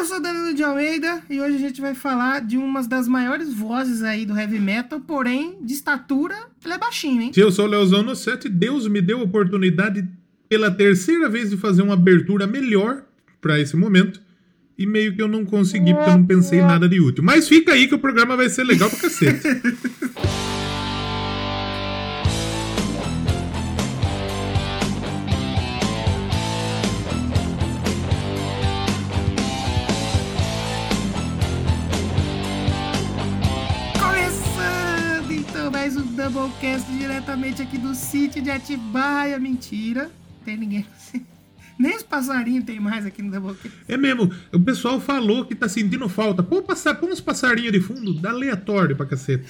Eu sou Danilo de Almeida e hoje a gente vai falar de uma das maiores vozes aí do heavy metal, porém, de estatura, ele é baixinho, hein? Se eu sou o Leozão no 7, Deus me deu a oportunidade pela terceira vez de fazer uma abertura melhor para esse momento. E meio que eu não consegui porque eu não pensei em nada de útil. Mas fica aí que o programa vai ser legal pra cacete. diretamente aqui do sítio de Atibaia. Mentira, tem ninguém. Nem os passarinhos tem mais aqui no Doublecast. É mesmo, o pessoal falou que tá sentindo falta. Pô, passar, põe uns passarinhos de fundo, dá aleatório pra cacete.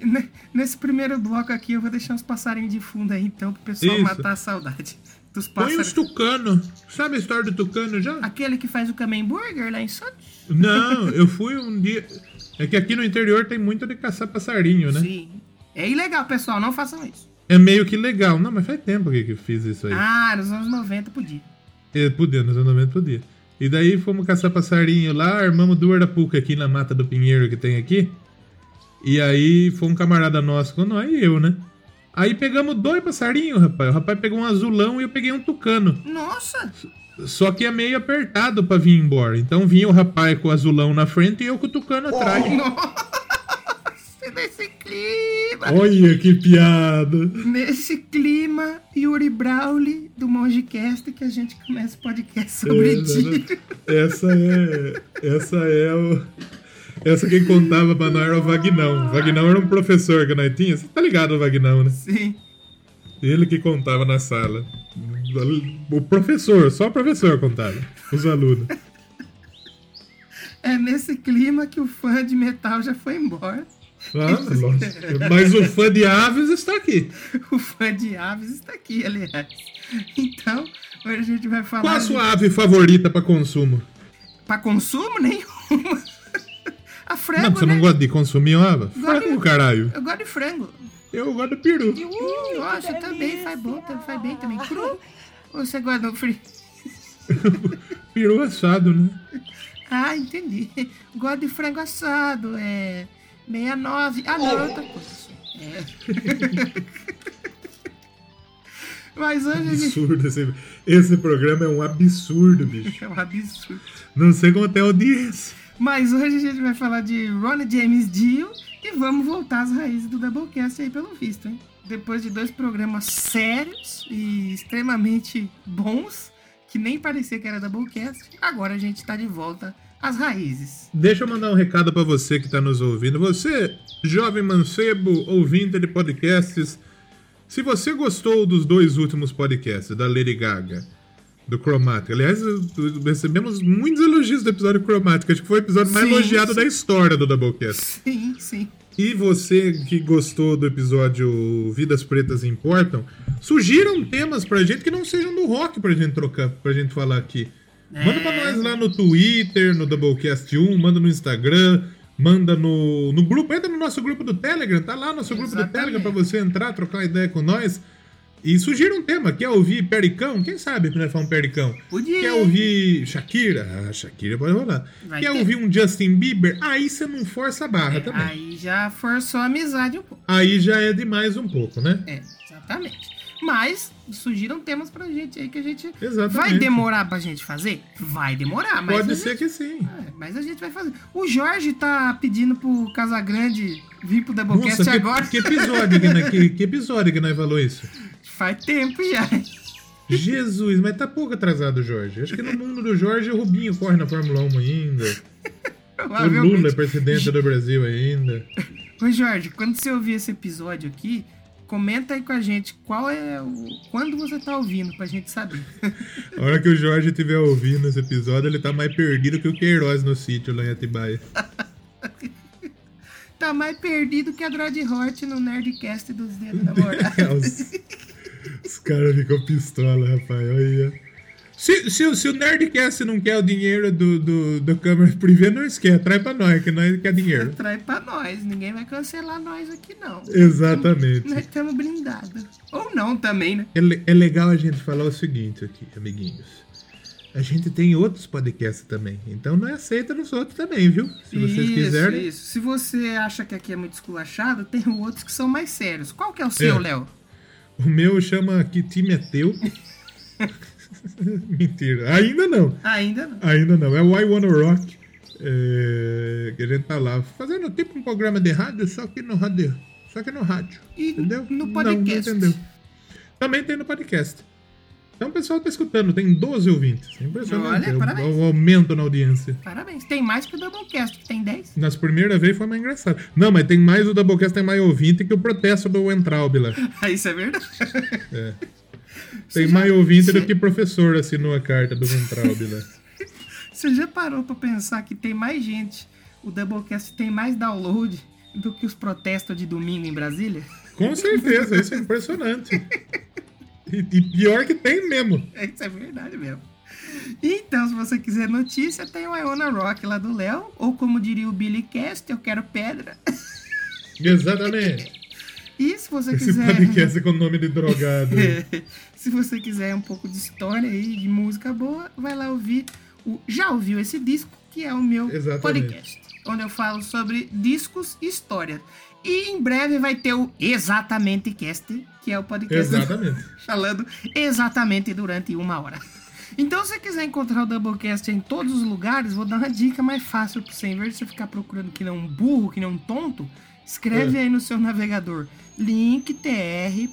Ne- Nesse primeiro bloco aqui eu vou deixar uns passarinhos de fundo aí então pro pessoal Isso. matar a saudade dos Põe pássaros. uns tucano. Sabe a história do tucano já? Aquele que faz o Kamen Burger lá em Santos? Não, eu fui um dia. É que aqui no interior tem muito de caçar passarinho, né? Sim. É ilegal, pessoal, não façam isso. É meio que legal. Não, mas faz tempo que eu fiz isso aí. Ah, nos anos 90 podia. É, podia, nos anos 90 podia. E daí fomos caçar passarinho lá, armamos duas arapuca aqui na mata do Pinheiro que tem aqui. E aí foi um camarada nosso com nós e eu, né? Aí pegamos dois passarinhos, rapaz. O rapaz pegou um azulão e eu peguei um tucano. Nossa! Só que é meio apertado pra vir embora. Então vinha o rapaz com o azulão na frente e eu com o tucano atrás. Nossa, nesse clima! Olha que piada! Nesse clima, Yuri Brawley do Mongecast que a gente começa o podcast sobre É, ti. Essa é. Essa é o. Essa quem contava pra nós era o Vagnão. O Vagnão era um professor que nós tinha. Você tá ligado o Vagnão, né? Sim. Ele que contava na sala. O professor, só o professor contava. Os alunos. É nesse clima que o fã de metal já foi embora. Ah, nossa. Mas o fã de aves está aqui. O fã de aves está aqui, aliás. Então, hoje a gente vai falar. Qual a de- sua ave favorita pra consumo? Pra consumo, nenhuma. A frango, Não, você né? não gosta de consumir ave? Frango, caralho. Eu gosto de frango. Eu gosto de peru. Hum, nossa, também faz bom, faz bem também. Cru? Ou você gosta do frio? Peru assado, né? Ah, entendi. Gosto de frango assado, é. 69. Ah, não, é outra coisa. É. Mas hoje a gente. Absurdo. Esse, esse programa é um absurdo, bicho. É um absurdo. Não sei como tem audiência. Mas hoje a gente vai falar de Ronnie James Dio e vamos voltar às raízes do Doublecast aí, pelo visto, hein? Depois de dois programas sérios e extremamente bons, que nem parecia que era Doublecast, agora a gente tá de volta às raízes. Deixa eu mandar um recado pra você que tá nos ouvindo. Você, jovem mancebo, ouvinte de podcasts, se você gostou dos dois últimos podcasts, da Lady Gaga, do Chromatic, aliás, recebemos muitos elogios do episódio Chromatic, acho que foi o episódio mais Sim, elogiado sim. da história do Doublecast. Sim, sim. E você que gostou do episódio Vidas Pretas Importam, sugiram temas pra gente que não sejam do rock pra gente trocar, pra gente falar aqui. Manda pra É. nós lá no Twitter, no Doublecast 1, manda no Instagram, manda no, no grupo, entra no nosso grupo do Telegram, tá lá nosso grupo do. Telegram pra você entrar, trocar uma ideia com nós. E sugira um tema, quer ouvir Pericão? Quem sabe nós falar um Pericão? Podia. Quer ouvir Shakira? Ah, Shakira pode rolar. Vai quer ter. ouvir um Justin Bieber? Aí você não força a barra também. Aí já forçou a amizade um pouco. Aí já é demais um pouco, né? É, exatamente. Mas sugiram temas pra gente aí que a gente. Exatamente. Vai demorar pra gente fazer? Vai demorar, mas. Pode ser gente- que sim. É, mas a gente vai fazer. O Jorge tá pedindo pro Casagrande vir pro Doublecast Nossa, que, agora. que episódio que, que episódio que nós falou isso? Faz tempo já. Jesus, mas tá pouco atrasado, Jorge. Acho que no mundo do Jorge o Rubinho corre na Fórmula 1 ainda. O Lula é presidente do Brasil ainda. Ô Jorge, quando você ouvir esse episódio aqui, comenta aí com a gente qual é o. Quando você tá ouvindo, pra gente saber. A hora que o Jorge estiver ouvindo esse episódio, ele tá mais perdido que o Queiroz no sítio lá em Atibaia. Tá mais perdido que a Drod Hort no Nerdcast dos dedos da moral. Os caras ficam pistola, rapaz. Olha. Se, se, o- se o Nerdcast não quer o dinheiro do, do, do câmera privê, nós quer. Traz pra nós, que nós quer dinheiro. Trai pra nós. Ninguém vai cancelar nós aqui, não. Exatamente. Nós estamos blindados. Ou não também, né? É, é legal a gente falar o seguinte aqui, amiguinhos. a gente tem outros podcasts também. Então não é aceita nos outros também, viu? Se vocês isso, quiserem. Isso. Se você acha que aqui é muito esculachado, tem outros que são mais sérios. Qual que é o seu, É. Léo? O meu chama Que Time é Teu. Mentira. Ainda não. Ainda não. Ainda não. É o I Wanna Rock. É, que a gente tá lá fazendo tipo um programa de rádio, só que no rádio. Só que no rádio. E entendeu? no Não, podcast. Não, entendeu? Também tem no podcast. Então o pessoal tá escutando, tem 12 ouvintes. É Impressionante. Olha, o, parabéns. o aumento na audiência. Parabéns. Tem mais que o Doublecast, que tem 10. Nas primeiras vezes foi mais engraçado. Não, mas tem mais o Doublecast, tem mais ouvinte que o protesto do Entraub lá. Isso é verdade. Tem Você já- mais ouvinte você- do que professor assinou a carta do Entraub lá. Você já parou pra pensar que tem mais gente, o Doublecast tem mais download do que os protestos de domingo em Brasília? Com certeza, isso é impressionante. E, e pior que tem mesmo. Isso é verdade mesmo. Então, se você quiser notícia, tem o Iona Rock lá do Léo, ou como diria o Billy Cast, eu quero pedra. Exatamente. E se você Esse quiser. podcast é com nome de drogado. se você quiser um pouco de história aí, de música boa, vai lá ouvir o Já Ouviu Esse Disco, que é o meu Exatamente. podcast. Onde eu falo sobre discos e história. E em breve vai ter o Exatamente Cast, que é o podcast Exatamente. falando exatamente durante uma hora. Então, se você quiser encontrar o Doublecast em todos os lugares, vou dar uma dica mais fácil pra você. Em vez de você ficar procurando que nem um burro, que nem um tonto, escreve É. aí no seu navegador linktr.ee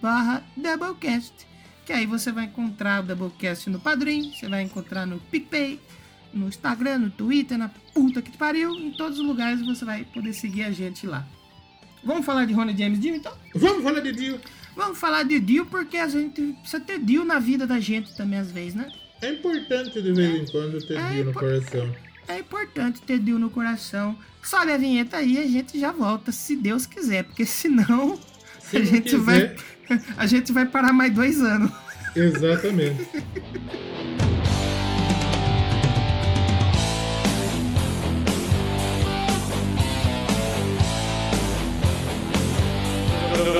barra Doublecast. Que aí você vai encontrar o Doublecast no Padrim, você vai encontrar no PicPay, no Instagram, no Twitter, na puta que te pariu. Em todos os lugares você vai poder seguir a gente lá. Vamos falar de Ronnie James Dio, então? Vamos falar de Dio. Vamos falar de Dio porque a gente precisa ter Dio na vida da gente também às vezes, né? É importante de vez em quando ter É Dio no coração. É importante ter Dio no coração. Sobe a vinheta aí e a gente já volta, se Deus quiser, porque senão Se a não gente vai quiser. a gente vai parar mais dois anos. Exatamente.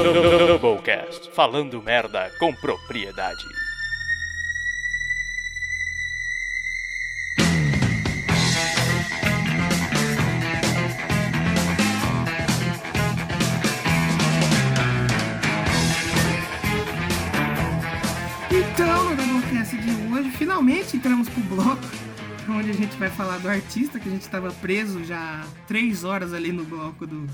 Doublecast, falando merda com propriedade. Então, no Doublecast de hoje, finalmente entramos pro bloco onde a gente vai falar do artista que a gente estava preso já três horas ali no bloco do-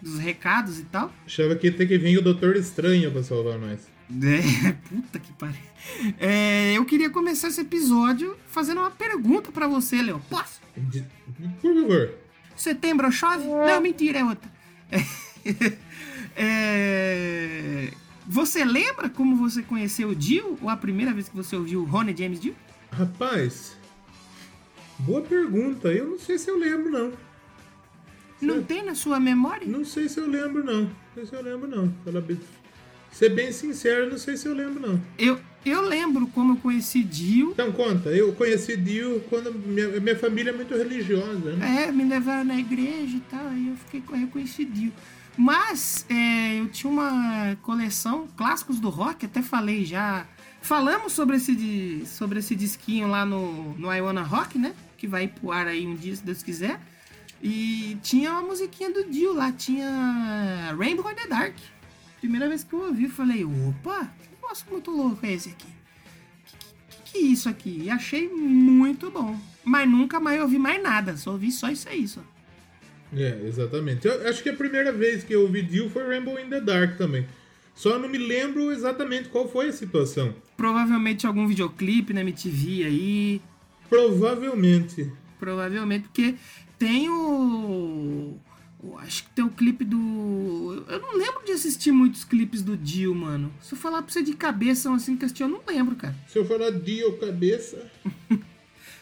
dos recados e tal. Achava que ia ter que vir o Doutor Estranho pra salvar nós. É, puta que pariu. É, eu queria começar esse episódio fazendo uma pergunta pra você, Léo. Posso? Por favor. Setembro chove? Não, mentira, é outra. É, você lembra como você conheceu o Dio? Ou a primeira vez que você ouviu o Ronnie James Dio? Rapaz, boa pergunta. Eu não sei se eu lembro, não. Não tem na sua memória? Não sei se eu lembro, não. Não sei se eu lembro, não. Falar bem- Ser bem sincero, não sei se eu lembro, não. Eu, eu lembro como eu conheci Dio. Então conta, eu conheci Dio quando minha, minha família é muito religiosa, né? É, me levaram na igreja e tal, aí eu fiquei eu reconheci Dio. Mas é, eu tinha uma coleção clássicos do rock, até falei já. Falamos sobre esse, sobre esse disquinho lá no, no I Wanna Rock, né? Que vai pro ar aí um dia, se Deus quiser. E tinha uma musiquinha do Dio lá, tinha Rainbow in the Dark. Primeira vez que eu ouvi, falei, opa, que negócio muito louco é esse aqui. Que que é isso aqui? E achei muito bom. Mas nunca mais ouvi mais nada, só ouvi só isso aí, só. É, exatamente. Eu acho que a primeira vez que eu ouvi Dio foi Rainbow in the Dark também. Só não me lembro exatamente qual foi a situação. Provavelmente algum videoclipe na MTV aí. Provavelmente. Provavelmente, porque tem o. Acho que tem o clipe do. Eu não lembro de assistir muitos clipes do Dio, mano. Se eu falar pra você de cabeça assim que eu assisti, eu não lembro, cara. Se eu falar Dio cabeça.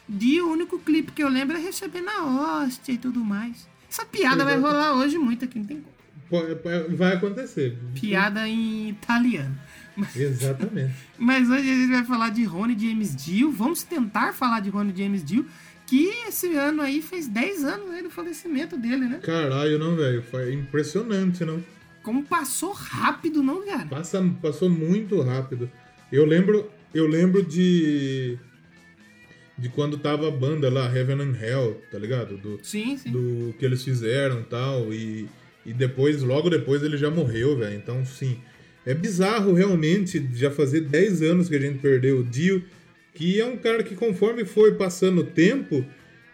Dio, o único clipe que eu lembro é receber na hóstia e tudo mais. Essa piada vai Exato. rolar hoje muito aqui, não tem como. Vai acontecer. Piada em italiano. Exatamente. Mas hoje a gente vai falar de Ronnie James Dio. Vamos tentar falar de Ronnie James Dio, que esse ano aí fez 10 anos né, do falecimento dele, né? Caralho, não, velho. Foi impressionante, não? Como passou rápido, não, cara? Passa, passou muito rápido. Eu lembro Eu lembro de. De quando tava a banda lá, Heaven and Hell, tá ligado? Do, Sim, sim. do que eles fizeram e tal. E, e depois, logo depois, ele já morreu, velho. Então, sim. É bizarro realmente já fazer 10 anos que a gente perdeu o Dio, que é um cara que conforme foi passando o tempo,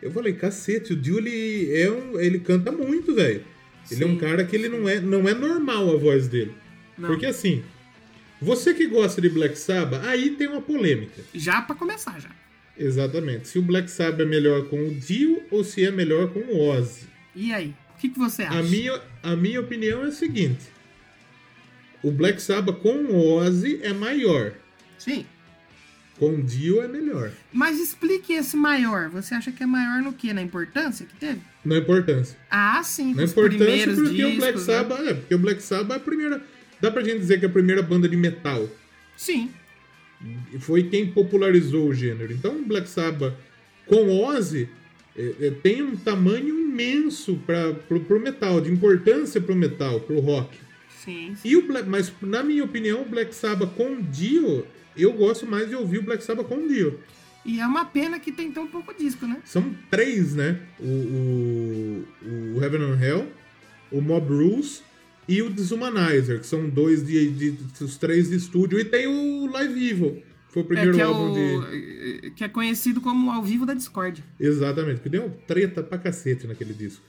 eu falei, cacete, o Dio ele é um, ele canta muito, velho. Ele é um cara que ele não é, não é normal a voz dele. Não. Porque assim, você que gosta de Black Sabbath, aí tem uma polêmica. Já pra começar, já. Exatamente. Se o Black Sabbath é melhor com o Dio ou se é melhor com o Ozzy. E aí? O que, que você acha? A minha, a minha opinião é a seguinte. O Black Sabbath com o Ozzy é maior. Sim. Com Dio é melhor. Mas explique esse maior. Você acha que é maior no quê? Na importância que teve? Na importância. Ah, sim, Na importância porque discos. o Black né? Sabbath... É, porque o Black Sabbath é a primeira... Dá pra gente dizer que é a primeira banda de metal. Sim. Foi quem popularizou o gênero. Então, o Black Sabbath com Ozzy é, é, tem um tamanho imenso para pro, pro metal, de importância pro metal, pro rock. Sim. sim. E o Black, mas na minha opinião, o Black Sabbath com Dio, eu gosto mais de ouvir o Black Sabbath com Dio. E é uma pena que tem tão pouco disco, né? São três, né? O, o, o Heaven and Hell, o Mob Rules e o Deshumanizer, que são dois de, de, os três de estúdio. E tem o Live Evil, foi o primeiro é, é álbum o, de. que é conhecido como Ao Vivo da Discord. Exatamente, que deu treta pra cacete naquele disco.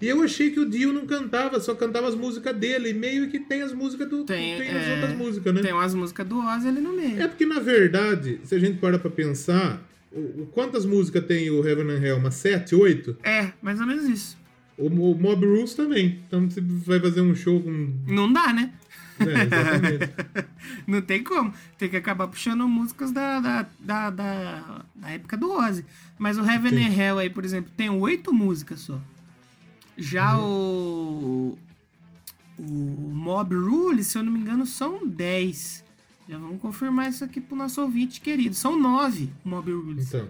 E eu achei que o Dio não cantava, só cantava as músicas dele. E meio que tem as músicas do. Tem, Tem, as é, outras músicas, né? Tem umas músicas do Ozzy ali no meio. É porque, na verdade, se a gente para pra pensar, o, o- quantas músicas tem o Heaven and Hell? Umas 7, 8? É, mais ou menos isso. O, o Mob Rules também. Então você vai fazer um show com. Não dá, né? É, exatamente. Não tem como. Tem que acabar puxando músicas da, da, da, da, da época do Ozzy. Mas o Heaven Sim. and Hell aí, por exemplo, tem oito músicas só. Já Uhum. o. O Mob Rule, se eu não me engano, são 10. Já vamos confirmar isso aqui pro nosso ouvinte querido. São nove Mob Rules. Então.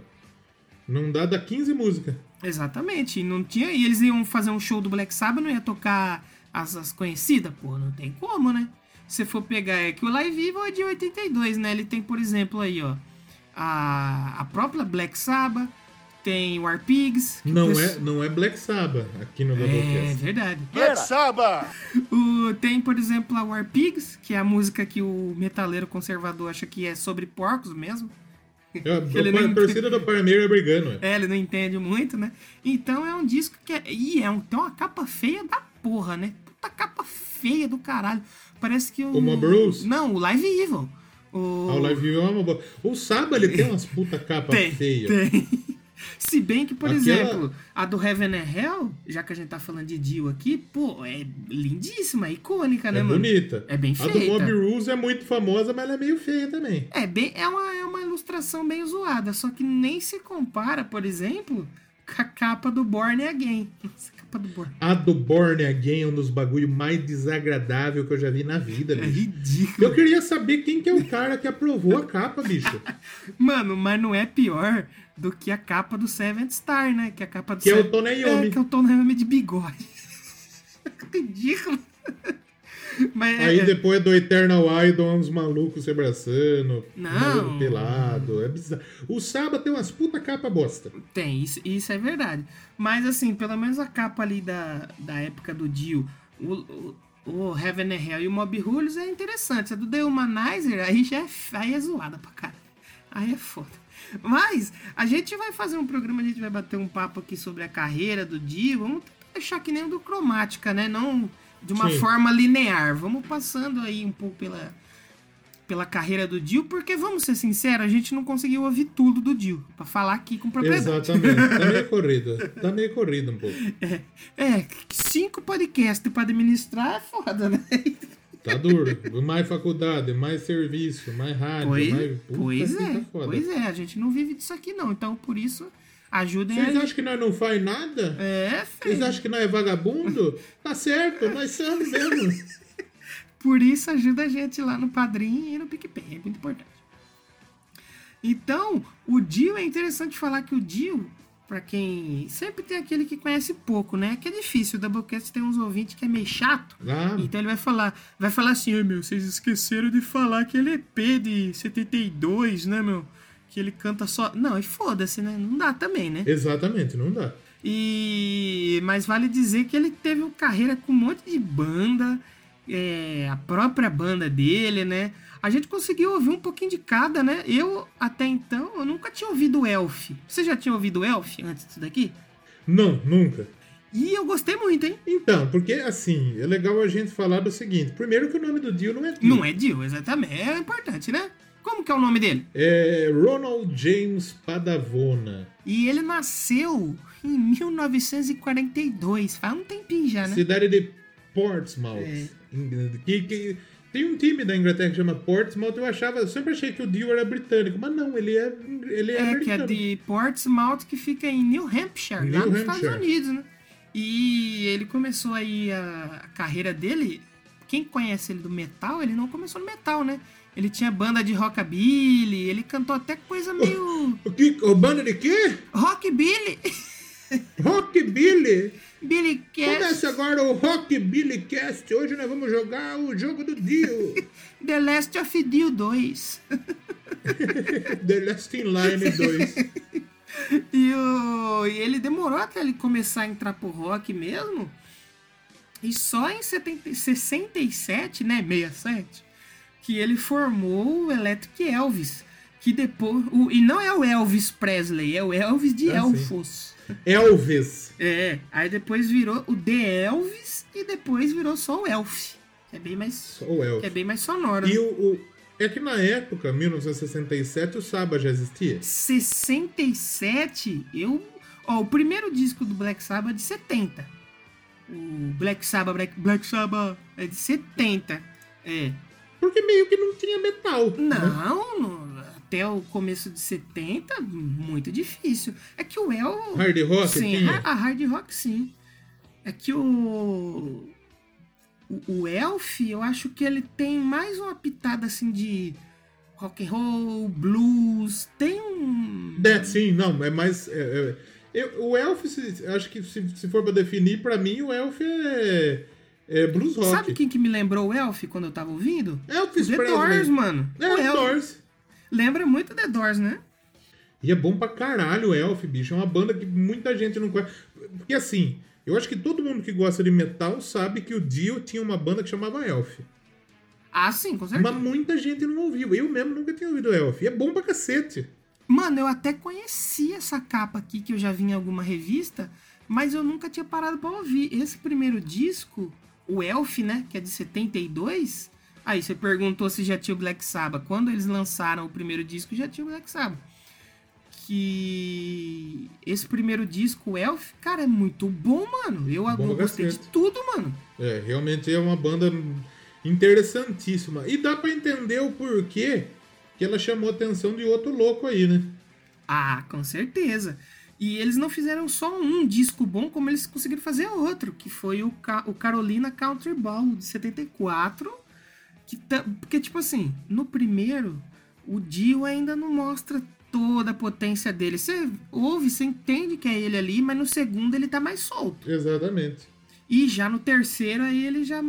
Não dá, dá 15 músicas. Exatamente. Não tinha. E eles iam fazer um show do Black Sabbath, não ia tocar as, as conhecidas? Pô, não tem como, né? Se for pegar é que o Live Evil é de 82, né? Ele tem, por exemplo, aí, ó. A, a própria Black Sabbath, tem o Arpigs. que Não é, não é Black Sabbath aqui no É Doublecast. verdade. Black Sabbath! O, tem, por exemplo, a War Pigs, que é a música que o metaleiro conservador acha que é sobre porcos mesmo. É, a, Ele a nem- torcida do Palmeiras é brigando. é. É, ele não entende muito, né? Então é um disco que é. Ih, é um, tem uma capa feia da porra, né? Puta capa feia do caralho. Parece que o. O Mob Rules? Não, o Live Evil. O... Ah, o Live View é uma boa. O Saba, ele tem umas puta capa Tem, feia. tem. Se bem que, por Aquela- exemplo, a do Heaven and Hell, já que a gente tá falando de Dio aqui, pô, é lindíssima, é icônica, né, É mano? bonita. É bem A do feita. Mob Rules é muito famosa, mas ela é meio feia também. É, bem, é, uma, é uma ilustração bem zoada, só que nem se compara, por exemplo, com a capa do Born Again. Essa capa do Born. A do Born Again é um dos bagulho mais desagradável que eu já vi na vida, É bicho. ridículo. Eu queria saber quem que é o cara que aprovou a capa, bicho. Mano, mas não é pior do que a capa do Seventh Star, né? Que a capa do Que é o Seven- Tony Iommi. É, que é o Tony Iommi de bigode. ridículo. Mas Aí é- depois do Eternal Idol, uns malucos se abraçando, Não. pelado. É bizarro. O Saba tem umas puta capa bosta. Tem, isso, isso é verdade. Mas assim, pelo menos a capa ali da, da época do Dio, o, o, o Heaven and Hell e o Mob Rules é interessante. A do The Humanizer, aí já é, aí é zoada pra caralho. Aí é foda. Mas a gente vai fazer um programa, a gente vai bater um papo aqui sobre a carreira do Dio. Vamos deixar que nem o do Cromática, né? Não de uma Sim. forma linear. Vamos passando aí um pouco pela, pela carreira do Dio, porque vamos ser sinceros, a gente não conseguiu ouvir tudo do Dio, pra falar aqui com propriedade. Exatamente. Tá meio corrido. Tá meio corrido um pouco. É, cinco podcasts pra administrar é foda, né? Tá duro. Mais faculdade, mais serviço, mais rádio, Pois, mais. Puta pois que é, tá pois é, a gente não vive disso aqui não, então por isso ajudem Vocês a acham que nós não faz nada? É, Vocês filho. acham que nós é vagabundo? Tá certo, nós somos mesmo. Por isso ajuda a gente lá no Padrim e no PicPay, é muito importante. Então, o Dio é interessante falar que o Dio Pra quem. Sempre tem aquele que conhece pouco, né? Que é difícil. O Doublecast tem uns ouvintes que é meio chato. Ah, Então ele vai falar, vai falar assim, "Ai, meu, vocês esqueceram de falar que ele é EP de 72, né, meu? Que ele canta só. Não, e foda-se, né? Não dá também, né? exatamente, não dá. E mas vale dizer que ele teve uma carreira com um monte de banda, é, a própria banda dele, né? A gente conseguiu ouvir um pouquinho de cada, né? Eu até então eu nunca tinha ouvido Elf. Você já tinha ouvido Elf antes disso daqui? Não, nunca. E eu gostei muito, hein? Então, porque assim, é legal a gente falar do seguinte. Primeiro que o nome do Dio não é Dio. Não é Dio, exatamente. É importante, né? Como que é o nome dele? É Ronald James Padavona. E ele nasceu em 1942, faz um tempinho já, né? Cidade de Portsmouth. É. Que, que- tem um time da Inglaterra que chama Portsmouth. Eu achava, eu sempre achei que o Dio era britânico, mas não, ele é, ele é, É, que é de Portsmouth, que fica em New Hampshire, lá New nos Estados Hampshire. Unidos, né? E ele começou aí a, a carreira dele. Quem conhece ele do metal, ele não começou no metal, né? Ele tinha banda de rockabilly, ele cantou até coisa meio. O que? O banda de quê? Rockabilly! Rockabilly. Billy Cash, Começa agora o Rockabilly Cast. Hoje nós vamos jogar o jogo do Dio. The Last of Dio 2. The Last in Line 2. E, o, e ele demorou até ele começar a entrar pro rock mesmo. E só em 70, 67, né, 67, que ele formou o Electric Elvis. Que depois. O, e não é o Elvis Presley, é o Elvis de Ah, sim. Elfos. Elvis. É, aí depois virou o The Elvis e depois virou só o Elf. É bem mais, Ou que é bem mais sonoro. E né? o, o- É que na época, 1967, o Saba já existia. 67, eu. Ó, o primeiro disco do Black Sabbath é de 70. O Black Sabbath, Black, Black Sabbath é de 70. É. Porque meio que não tinha metal. né? Não, até o começo de 70, muito difícil. É que o El. Hard rock sim, tinha? a hard rock sim. É que o. O, Elf, eu acho que ele tem mais uma pitada assim de rock and roll, blues, tem um. É, sim, não, é mais. é, é, eu- o Elf, se- acho que se, se for pra definir, pra mim, o Elf é, é blues rock. Sabe quem que me lembrou o Elf quando eu tava ouvindo? Elvis o The Presley. Doors, mano. É, o Elf. Doors. Lembra muito The Doors, né? E é bom pra caralho o Elf, bicho. É uma banda que muita gente não conhece. Porque assim, eu acho que todo mundo que gosta de metal sabe que o Dio tinha uma banda que chamava Elf. Ah, sim, com certeza. Mas muita gente não ouviu. Eu mesmo nunca tinha ouvido Elf. E é bom pra cacete. Mano, eu até conheci essa capa aqui que eu já vi em alguma revista, mas eu nunca tinha parado pra ouvir. Esse primeiro disco, o Elf, né, que é de 72. Aí você perguntou se já tinha o Black Sabbath. Quando eles lançaram o primeiro disco, já tinha o Black Sabbath. Que esse primeiro disco, o Elf, cara, é muito bom, mano. Eu, Bom eu gostei de tudo, mano. É, realmente é uma banda interessantíssima. E dá pra entender o porquê que ela chamou a atenção de outro louco aí, né? Ah, com certeza. E eles não fizeram só um disco bom, como eles conseguiram fazer outro, que foi o, Ca- o Carolina Country Ball de 74. Que ta- porque, tipo assim, no primeiro, o Dio ainda não mostra toda a potência dele. Você ouve, você entende que é ele ali, mas no segundo ele tá mais solto. Exatamente. E já no terceiro, aí ele já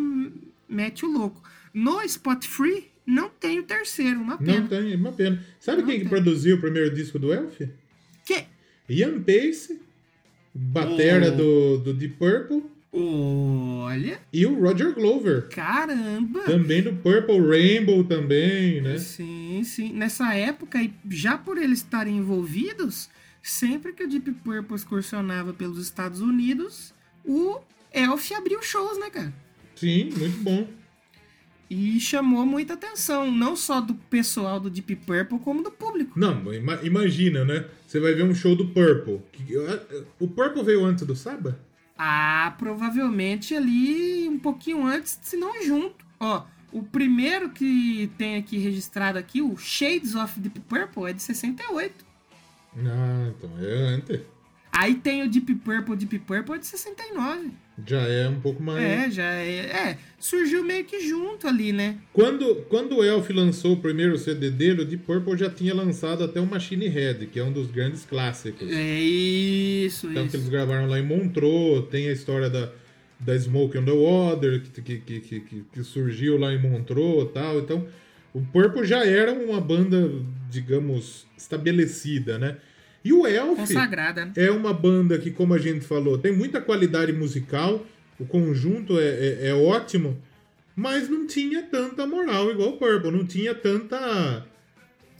mete o louco. No Spot Free, não tem o terceiro, uma pena. Não tem, uma pena. Sabe Não quem que tem. produziu o primeiro disco do Elf? Que? Ian Pace, batera Oh. do, do Deep Purple, Olha, e o Roger Glover. caramba! Também do Purple Rainbow também, né? Sim, sim. Nessa época, e já por eles estarem envolvidos, sempre que o Deep Purple excursionava pelos Estados Unidos, o Elf abriu shows, né, cara? Sim, muito bom. E chamou muita atenção, não só do pessoal do Deep Purple, como do público. Não, ima- imagina, né? Você vai ver um show do Purple. O Purple veio antes do Saba? Ah, provavelmente ali um pouquinho antes, se não junto. Ó, o primeiro que tem aqui registrado aqui, o Shades of Deep Purple, é de 68. Ah, então é antes. Aí tem o Deep Purple, Deep Purple é de 69. Já é um pouco mais. É, já é. É, surgiu meio que junto ali, né? Quando, quando o Elf lançou o primeiro CD dele, o Deep Purple já tinha lançado até o Machine Head, que é um dos grandes clássicos. É isso, Então que isso. eles gravaram lá em Montreux, tem a história da, da Smoke on the Water, que, que, que, que, que- que surgiu lá em Montreux e tal. Então, o Purple já era uma banda, digamos, estabelecida, né? E o Elf Consagrada, né? é uma banda que, como a gente falou, tem muita qualidade musical, o conjunto é, é, é ótimo, mas não tinha tanta moral igual o Purple, não tinha tanta...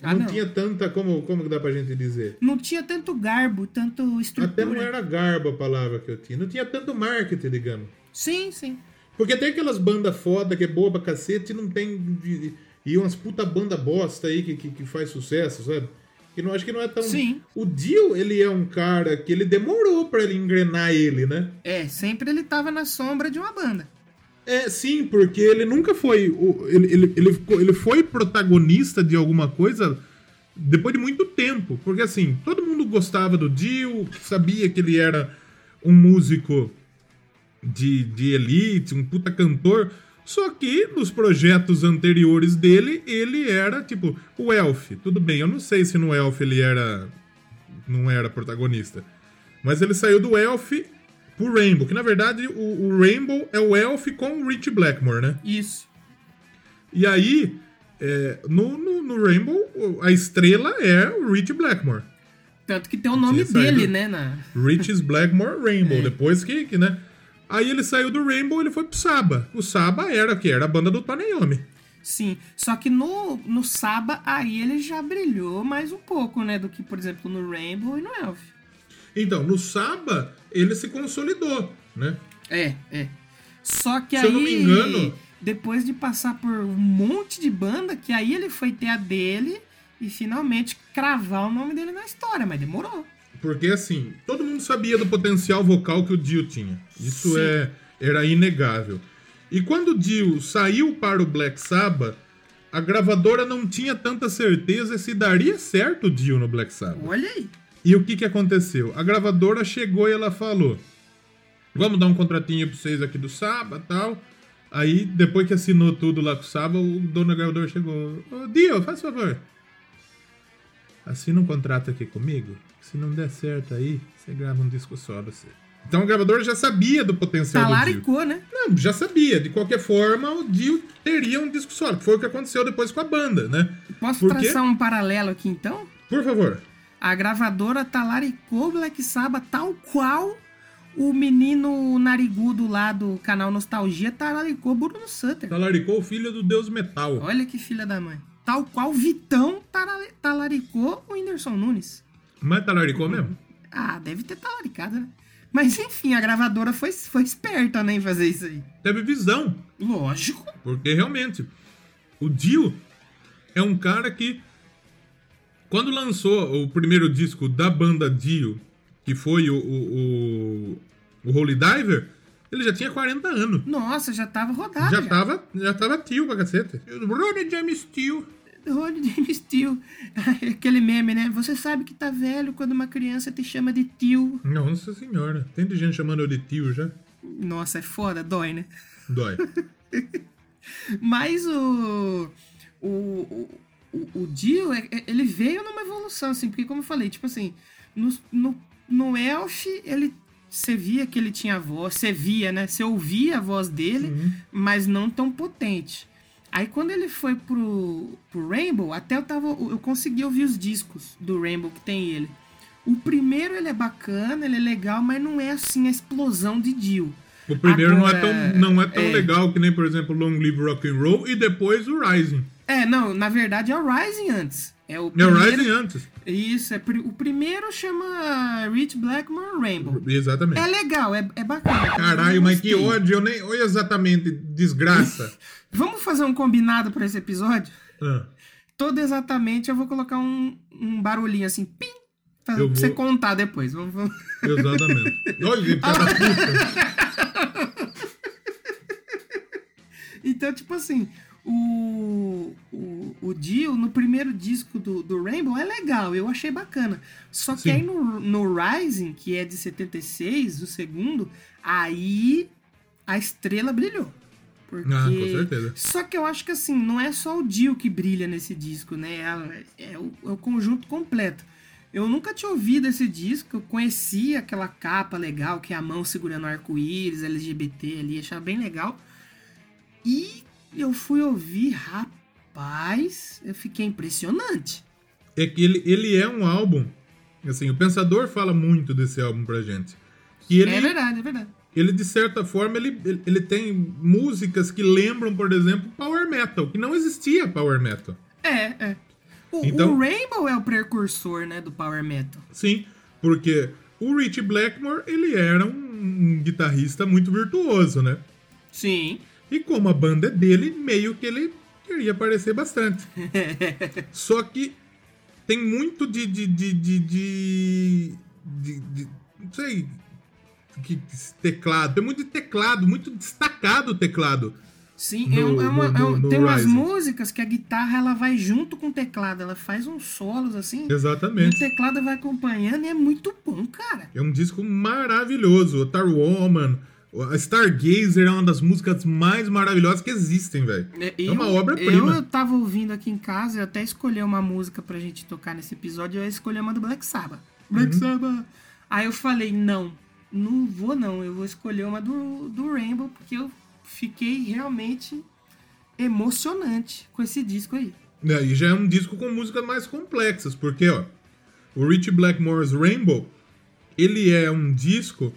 Ah, não, não. tinha tanta, como, como que dá pra gente dizer? Não tinha tanto garbo, tanto estrutura. Até não era garba a palavra que eu tinha. Não tinha tanto marketing, digamos. Sim, sim. Porque tem aquelas bandas foda que é boa pra cacete e não tem. E, e umas puta banda bosta aí que, que, que faz sucesso, sabe? Que não acho que não é tão. Sim. O Dio, ele é um cara que ele demorou pra ele engrenar ele, né? É, sempre ele tava na sombra de uma banda. É, sim, porque ele nunca foi. o- Ele, ele, ele, ele foi protagonista de alguma coisa depois de muito tempo. Porque assim, todo mundo gostava do Dio, sabia que ele era um músico de, de elite, um puta cantor. Só que nos projetos anteriores dele, ele era tipo o Elf. Tudo bem, eu não sei se no Elf ele era. não era protagonista. Mas ele saiu do Elf pro Rainbow, que na verdade o, o Rainbow é o Elf com o Rich Blackmore, né? Isso. E aí, é, no, no, no Rainbow, a estrela é o Rich Blackmore. Tanto que tem o nome dele, né? Na... Rich's Blackmore Rainbow. É. Depois que, que, né? Aí ele saiu do Rainbow ele foi pro Saba. O Saba era o que? Era a banda do Tony Iommi. Sim. Só que no, no Saba, aí ele já brilhou mais um pouco, né? Do que, por exemplo, no Rainbow e no Elf. Então, no Saba, ele se consolidou, né? É, é. Só que Se eu aí, não me engano- depois de passar por um monte de banda, que aí ele foi ter a dele e finalmente cravar o nome dele na história, mas demorou. Porque, assim, todo mundo sabia do potencial vocal que o Dio tinha. Isso Sim. é, era inegável. E quando o Dio saiu para o Black Sabbath, a gravadora não tinha tanta certeza se daria certo o Dio no Black Sabbath. Olha aí. E o que, que aconteceu? A gravadora chegou e ela falou: Vamos dar um contratinho pra vocês aqui do Saba e tal. Aí, depois que assinou tudo lá com o Saba, o dono da gravadora chegou: Ô Dio, faz favor. Assina um contrato aqui comigo. Se não der certo aí, você grava um disco só você. Então a gravadora já sabia do potencial do Dio. Talaricou, né? Não, já sabia. De qualquer forma, o Dio teria um disco solo. Foi o que aconteceu depois com a banda, né? Posso Por quê? traçar um paralelo aqui então? Por favor. A gravadora talaricou Black Sabbath tal qual o menino narigudo lá do canal Nostalgia talaricou Bruno Sutter. Talaricou o filho do Deus Metal. Olha que filha da mãe. Tal qual Vitão talaricou o Whindersson Nunes. Mas talaricou mesmo? Ah, deve ter talaricado, né? Mas enfim, a gravadora foi, foi esperta, né, em fazer isso aí. Teve visão. Lógico. Porque realmente, o Dio é um cara que, quando lançou o primeiro disco da banda Dio, que foi o, o, o, o Holy Diver, ele já tinha 40 anos. Nossa, já tava rodado. Já tava, já tava tio pra cacete. Ronnie James Tio. Rony James Tio. Aquele meme, né? Você sabe que tá velho quando uma criança te chama de tio. Nossa senhora, tem de gente chamando eu de tio já. Nossa, é foda, dói, né? Dói. Mas o. O, o, o, Dio, é- é- ele veio numa evolução, assim, porque como eu falei, tipo assim, no, no, no Elf, ele. Você via que ele tinha voz, você via, né? Você ouvia a voz dele, mas não tão potente. Aí quando ele foi pro, pro Rainbow, até eu tava. Eu consegui ouvir os discos do Rainbow que tem ele. O primeiro ele é bacana, ele é legal, mas não é assim a explosão de Dio. O primeiro não é Agora, tão, não é tão é. legal que nem, por exemplo, Long Live Rock and Roll e depois o Rising. É, não, na verdade é o Rising antes. É o É o primeiro... Rising antes. Isso, é o primeiro chama Rich Blackmore Rainbow. Exatamente. É legal, é, é bacana. Caralho, mas que ódio, eu nem. Olha exatamente, desgraça. Vamos fazer um combinado pra esse episódio? Ah, Todo exatamente eu vou colocar um, um barulhinho assim, pim, pra, Eu pra você vou- contar depois. Vamos, vamos- exatamente. Olha, puta. Então, tipo assim, o, o, o Dio, no primeiro disco do, do Rainbow, é legal, eu achei bacana. Só que Sim. aí no, no Rising, que é de 76, o segundo, aí a estrela brilhou. Porque... Ah, com certeza. Só que eu acho que assim, não é só o Dio que brilha nesse disco, né? É, é o, é o conjunto completo. Eu nunca tinha ouvido esse disco, eu conhecia aquela capa legal, que é a mão segurando arco-íris, LGBT ali, achava bem legal. E eu fui ouvir, rapaz, eu fiquei impressionante. É que ele, ele é um álbum. Assim, o Pensador fala muito desse álbum pra gente. Que ele, É verdade, é verdade. ele de certa forma, ele, ele, ele tem músicas que lembram, por exemplo, Power Metal, que não existia Power Metal. É, é. O, Então- o Rainbow é o precursor, né, do Power Metal. Sim, porque o Richie Blackmore, ele era um, um guitarrista muito virtuoso, né? Sim. E como a banda é dele, meio que ele queria aparecer bastante. Só que tem muito de. de. de. de. de, de- de- não sei. Que, teclado. Tem muito de teclado, muito destacado o teclado. Sim, No- é um- é uma- no- é no- no tem umas músicas que a guitarra ela vai junto com o teclado, ela faz uns solos assim, e o Exatamente. teclado vai acompanhando e é muito bom, cara. É um disco maravilhoso. O Tar Woman, a Stargazer é uma das músicas mais maravilhosas que existem, velho. É uma Eu- obra-prima. Eu tava ouvindo aqui em casa, eu até escolhi uma música pra gente tocar nesse episódio, eu escolhi uma do Black Sabbath. Black Uhum. Sabbath. Aí eu falei, não, não vou não, eu vou escolher uma do, do Rainbow, porque eu fiquei realmente emocionante com esse disco aí. É, e já é um disco com músicas mais complexas, porque, ó, o Richie Blackmore's Rainbow, ele é um disco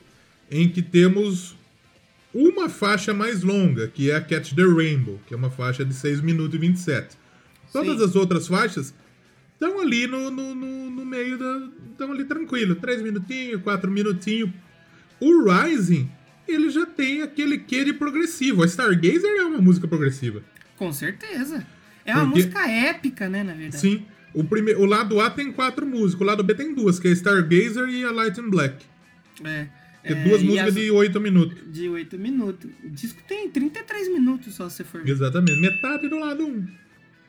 em que temos uma faixa mais longa, que é a Catch the Rainbow, que é uma faixa de 6 minutos e 27. Todas Sim. as outras faixas estão ali no, no, no, no meio da. estão ali tranquilo, 3 minutinhos, 4 minutinhos. O Rising, ele já tem aquele quê de progressivo. A Stargazer é uma música progressiva. Com certeza. É uma Porque- música épica, né, na verdade. Sim. O, prime... o lado A tem quatro músicas, o lado B tem duas, que é Stargazer e a Light and Black. É. Que é, É, duas músicas as- de oito minutos. De 8 minutos. O disco tem 33 minutos, só se você for ver. Exatamente. Metade do lado um.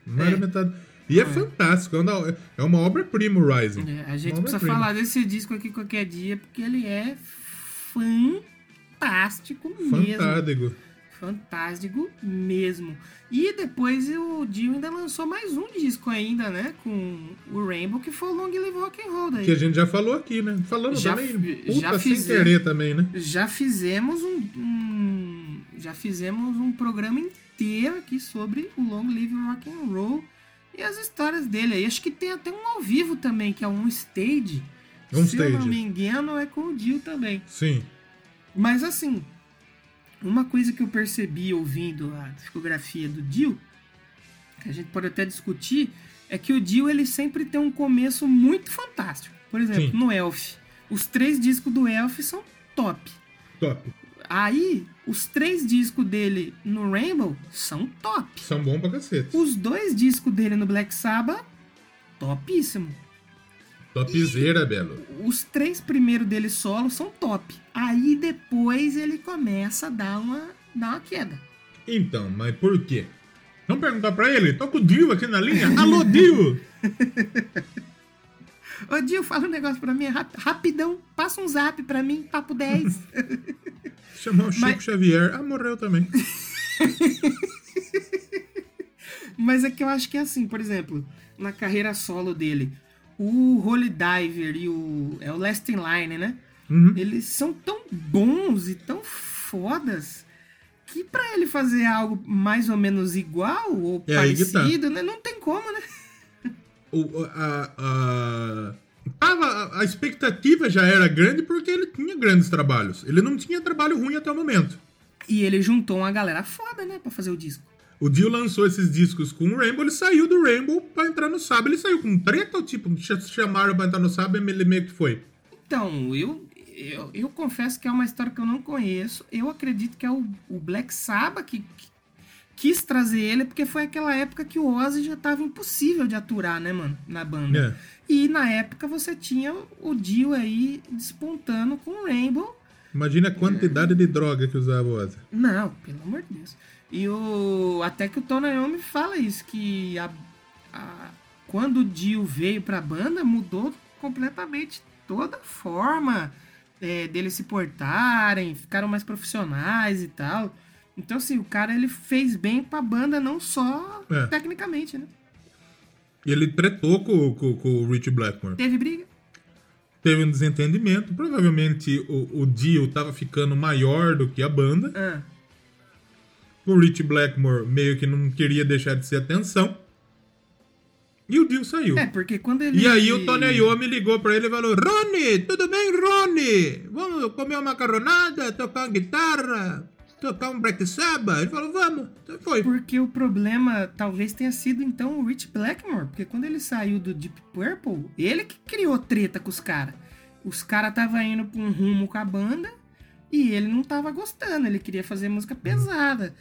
Mais É. da metade. E é, fantástico. É uma, é uma obra-prima o Rising. É, a gente precisa falar desse disco aqui qualquer dia, porque ele é fantástico mesmo. Fantástico. Fantástico mesmo. E depois o Dio ainda lançou mais um disco ainda, né? Com o Rainbow, que foi o Long Live Rock and Roll daí. Que a gente já falou aqui, né? Falamos Já também. fi- Puta, já sem fizemos. querer também, né? Já fizemos um, um- já fizemos um programa inteiro aqui sobre o Long Live Rock and Roll e as histórias dele. aí. acho que tem até um ao vivo também, que é um stage. Um Se eu não stage. me engano, é com o Dio também. Sim. Mas assim, uma coisa que eu percebi ouvindo a discografia do Dio, que a gente pode até discutir, é que o Dio ele sempre tem um começo muito fantástico. Por exemplo, Sim. no Elf, os três discos do Elf são top. Top. Aí, os três discos dele no Rainbow são top. São bons pra cacete. Os dois discos dele no Black Sabbath, topíssimo. Topzera, Belo. Os três primeiros dele solo são top. Aí depois ele começa a dar uma, dar uma queda. Então, mas por quê? Vamos perguntar pra ele? Com o Dio aqui na linha. Alô, Dio! Ô Dio, fala um negócio pra mim, rap- rapidão. Passa um zap pra mim, papo 10. Chamou o Chico Mas- Xavier. Ah, morreu também. Mas é que eu acho que é assim, por exemplo, na carreira solo dele, o Holy Diver e o. É o Last in Line, né? Uhum. Eles são tão bons e tão fodas que pra ele fazer algo mais ou menos igual ou É tá. parecido, né? Não tem como, né? O, a, a, tava, a expectativa já era grande porque ele tinha grandes trabalhos. Ele não tinha trabalho ruim até o momento. E ele juntou uma galera foda, né? Pra fazer o disco. O Dio lançou esses discos com o Rainbow, ele saiu do Rainbow pra entrar no Saba. Ele saiu com treta ou tipo, ch- chamaram pra entrar no Saba e ele meio que foi? Então, eu, eu, eu confesso que é uma história que eu não conheço. Eu acredito que é o, o Black Sabbath que, que quis trazer ele, porque foi aquela época que o Ozzy já tava impossível de aturar, né, mano? Na banda. É. E na época você tinha o Dio aí despontando com o Rainbow. Imagina a quantidade de droga que usava o Ozzy. Não, pelo amor de Deus. E o. Até que o Tony Iommi fala isso, que a, a- quando o Dio veio pra banda, mudou completamente toda a forma é, deles se portarem, ficaram mais profissionais e tal. Então, assim, o cara ele fez bem pra banda, não só É. tecnicamente, né? E ele tretou com, com, com o Rich Blackmore. Teve briga. Teve um desentendimento. Provavelmente o, o Dio tava ficando maior do que a banda. Ah, O Rich Blackmore meio que não queria deixar de ser atenção. E o Dio saiu. é, porque quando ele. E aí o Tony Iommi ligou pra ele e falou: Rony, tudo bem, Rony? Vamos comer uma macarronada, tocar uma guitarra, tocar um Black Sabbath? Ele falou: vamos. Então foi. Porque o problema talvez tenha sido então o Rich Blackmore, porque quando ele saiu do Deep Purple, ele que criou treta com os caras. Os caras estavam indo pra um rumo com a banda e ele não tava gostando, ele queria fazer música pesada.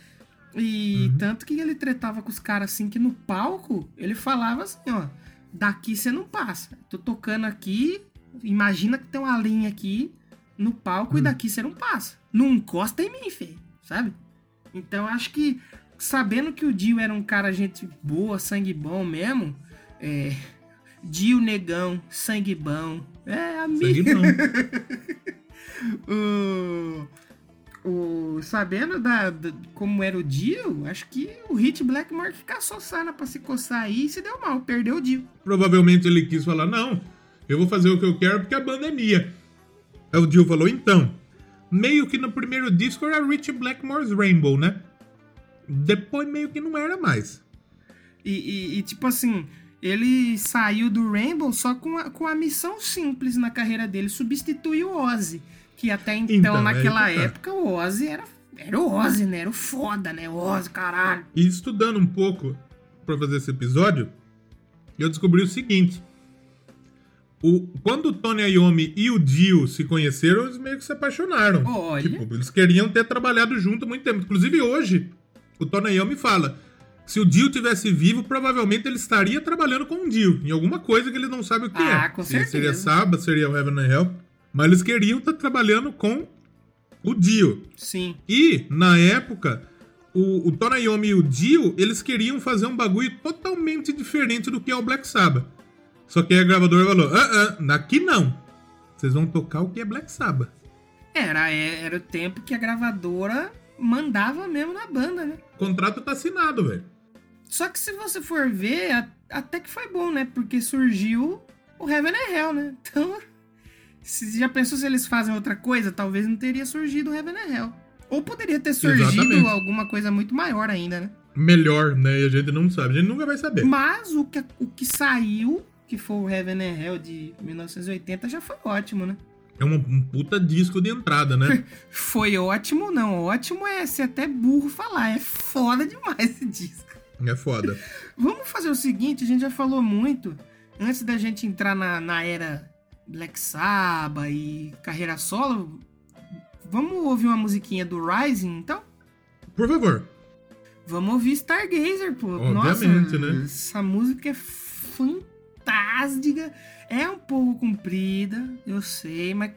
E tanto que ele tretava com os caras assim que no palco ele falava assim, ó, daqui você não passa. Tô tocando aqui, imagina que tem uma linha aqui no palco e daqui você não passa. Não encosta em mim, feio, sabe? Então acho que sabendo que o Dio era um cara gente boa, sangue bom mesmo, é, Dio negão, sangue bom, é amigo. Sangue bom. o, o- sabendo da, da- como era o Dio, acho que o Hit Blackmore que caçou sana pra se coçar aí e se deu mal, perdeu o Dio. Provavelmente ele quis falar: não, eu vou fazer o que eu quero porque a banda é minha. Aí o Dio falou: então. Meio que no primeiro disco era Rich Blackmore's Rainbow, né? Depois meio que não era mais. E, e- e, tipo assim, ele saiu do Rainbow só com a, com a missão simples na carreira dele, substituir o Ozzy. Que até então, Então, é naquela tá. época, o Ozzy era, era o Ozzy, né? Era o foda, né? O Ozzy, caralho. E estudando um pouco pra fazer esse episódio, eu descobri o seguinte. O, quando o Tony Iommi e o Dio se conheceram, eles meio que se apaixonaram. Olha. Tipo, eles queriam ter trabalhado junto há muito tempo. Inclusive hoje, o Tony Iommi fala, se o Dio tivesse vivo, provavelmente ele estaria trabalhando com o Dio, em alguma coisa que eles não sabem o que Ah, é. com Se certeza. Seria Saba, seria o Heaven and Hell. Mas eles queriam estar trabalhando com o Dio. Sim. E, na época, o, o Tony Iommi e o Dio, eles queriam fazer um bagulho totalmente diferente do que é o Black Sabbath. Só que aí a gravadora falou, ah, ah, aqui não. Vocês vão tocar o que é Black Sabbath. Era, é- era o tempo que a gravadora mandava mesmo na banda, né? O contrato tá assinado, velho. Só que se você for ver, até que foi bom, né? Porque surgiu o Heaven and Hell, né? Então, se já pensou se eles fazem outra coisa, talvez não teria surgido o Heaven and Hell. Ou poderia ter surgido Exatamente. alguma coisa muito maior ainda, né? Melhor, né? E a gente não sabe. A gente nunca vai saber. Mas o que, o que saiu, que foi o Heaven and Hell de 1980, já foi ótimo, né? É um, um puta disco de entrada, né? Foi ótimo, não. Ótimo é ser até burro falar. É foda demais esse disco. É foda. Vamos fazer o seguinte, a gente já falou muito. Antes da gente entrar na, na era Black Sabbath e carreira solo, vamos ouvir uma musiquinha do Rising, então? Por favor. Vamos ouvir Stargazer, pô. Obviamente, Nossa, né? essa música é fantástica. É um pouco comprida, eu sei, mas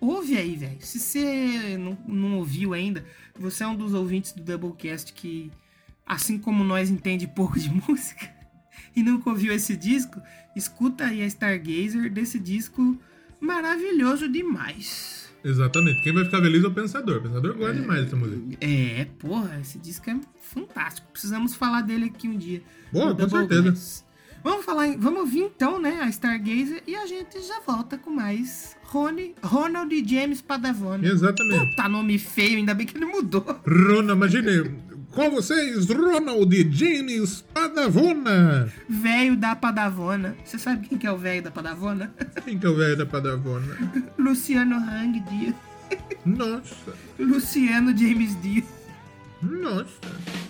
ouve aí, velho. Se você não, não ouviu ainda, você é um dos ouvintes do Doublecast que, assim como nós, entende pouco de música e nunca ouviu esse disco, escuta aí a Stargazer desse disco maravilhoso demais. Exatamente. Quem vai ficar feliz é o Pensador. O Pensador gosta demais dessa música. É, porra, esse disco é fantástico. Precisamos falar dele aqui um dia. Boa, com certeza. Glass. Vamos falar, vamos ouvir então, né, a Stargazer e a gente já volta com mais Rony, Ronald James Padavone. Exatamente. Puta nome feio, ainda bem que ele mudou. Ronald, imagine. Com vocês, Ronald James Padavona. Velho da Padavona. Você sabe quem que é o velho da Padavona? Quem que é o velho da Padavona? Luciano Hang Dias. Nossa, Luciano James Dias. nossa.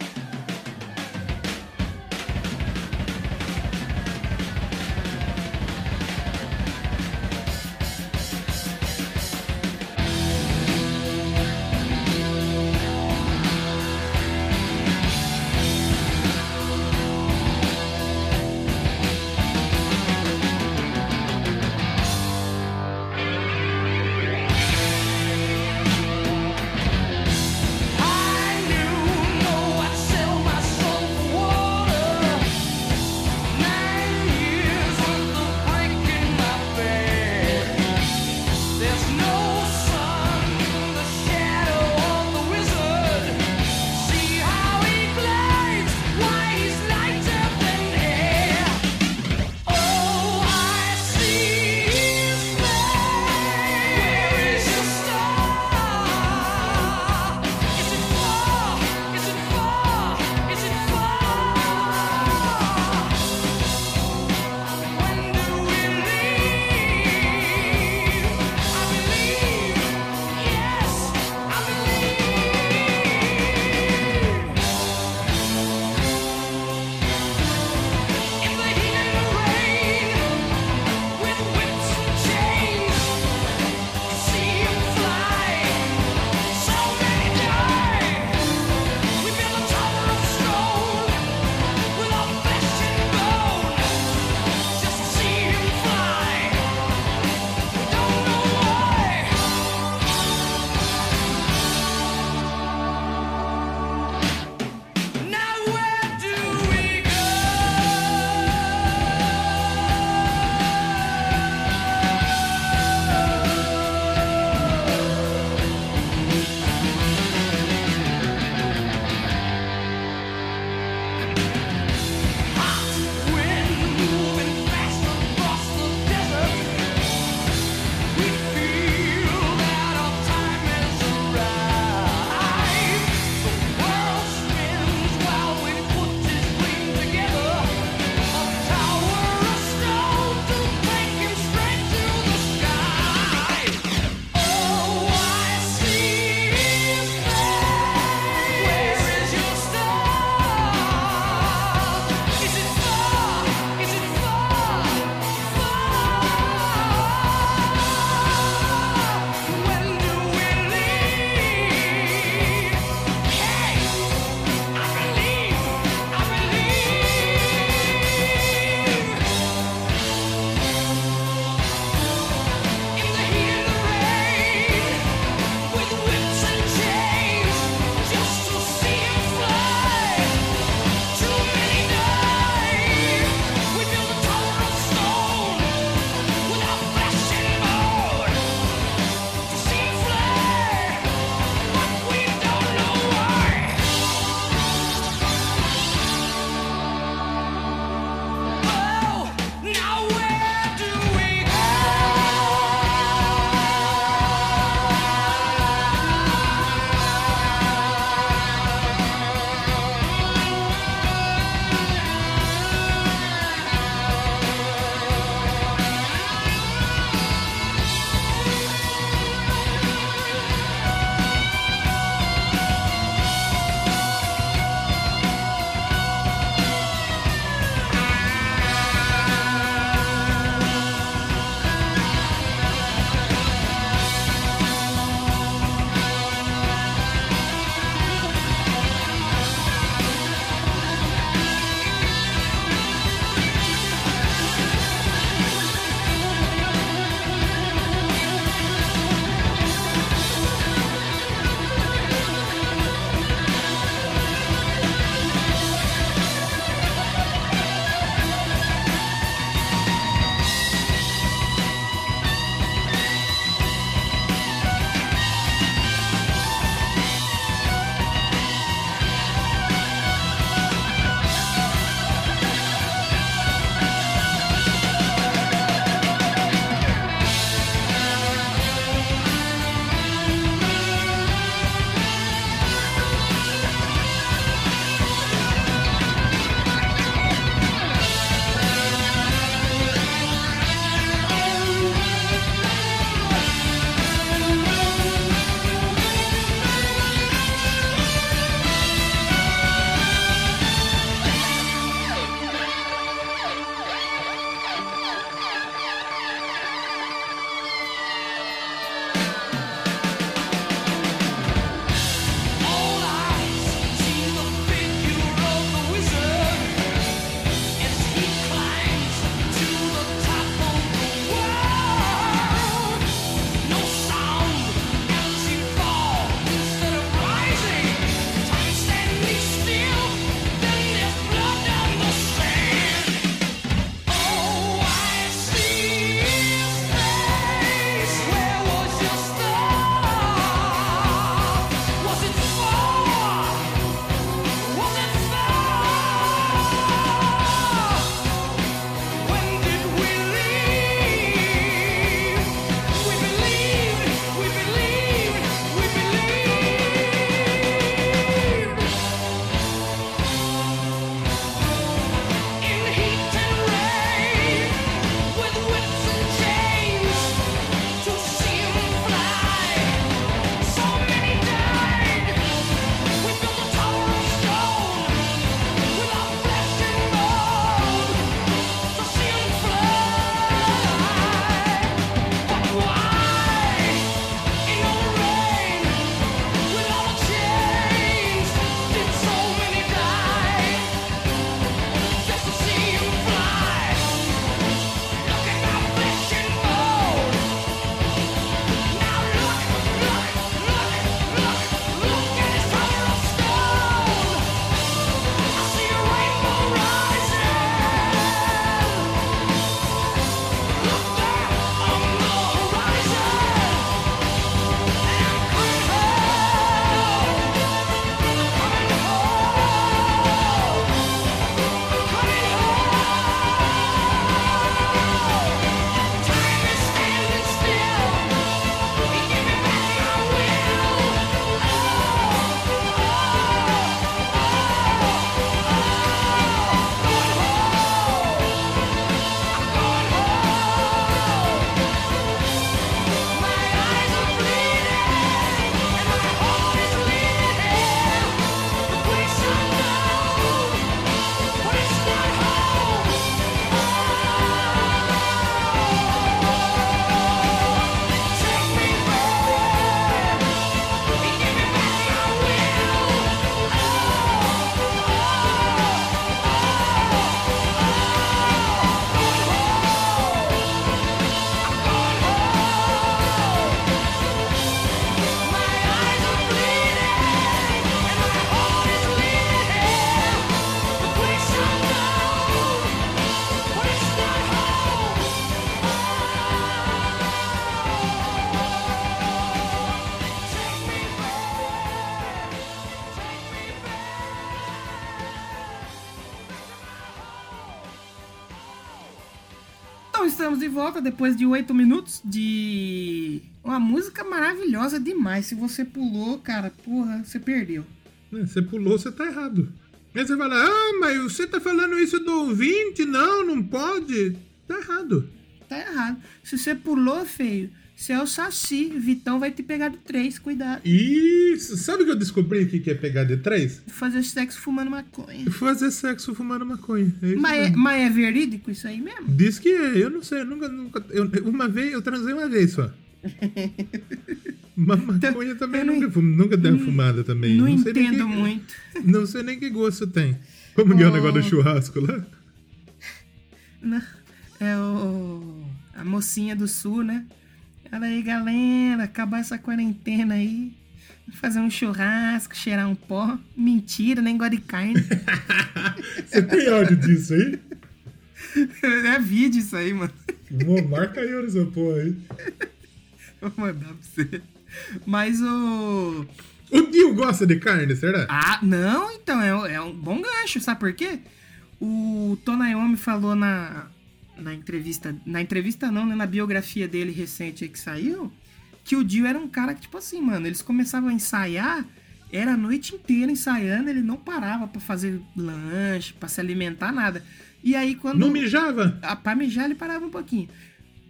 Volta depois de oito minutos de uma música maravilhosa demais. Se você pulou, cara, porra, você perdeu. É, Você pulou, você tá errado. Aí você fala, ah, mas você tá falando isso do ouvinte? Não, não pode. Tá errado. Tá errado. Se você pulou, feio, você é o Saci. Vitão vai te pegar de três, cuidado. Isso. Sabe o que eu descobri aqui que é pegar de três? Fazer sexo fumando maconha. Fazer sexo fumando maconha. É Mas é, mas é verídico isso aí mesmo? Diz que é, eu não sei, eu nunca, nunca eu, uma vez, eu transei uma vez só. Mas maconha também não- nunca, nunca dei uma fumada também. Não, nem entendo que- muito. Não sei nem que gosto tem. Como que é o Oh. negócio do churrasco lá? Não. É o. A mocinha do sul, né? Fala aí, galera, acabar essa quarentena aí. Fazer um churrasco, cheirar um pó. Mentira, nem gosto de carne. Você tem áudio disso aí? é vídeo isso aí, mano. Pô, marca aí nessa porra aí. Vou mandar pra você. Mas o. O Dio gosta de carne, será? Ah, não, então, é, um- é um bom gancho, sabe por quê? O Tonayomi falou na, na entrevista. Na entrevista não, né? Na biografia dele recente aí que saiu. Que o Dio era um cara que, tipo assim, mano, eles começavam a ensaiar, era a noite inteira ensaiando, ele não parava pra fazer lanche, pra se alimentar, nada. E aí quando. Não mijava? A pra mijar ele parava um pouquinho.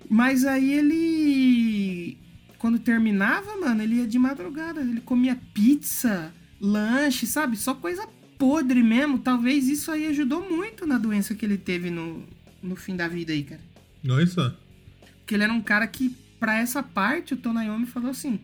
Mas aí ele. Quando terminava, mano, ele ia de madrugada. Ele comia pizza, lanche, sabe? Só coisa podre mesmo. Talvez isso aí ajudou muito na doença que ele teve no, no fim da vida aí, cara. Não, isso. ó. Porque ele era um cara que, pra essa parte, o Tonayomi falou assim: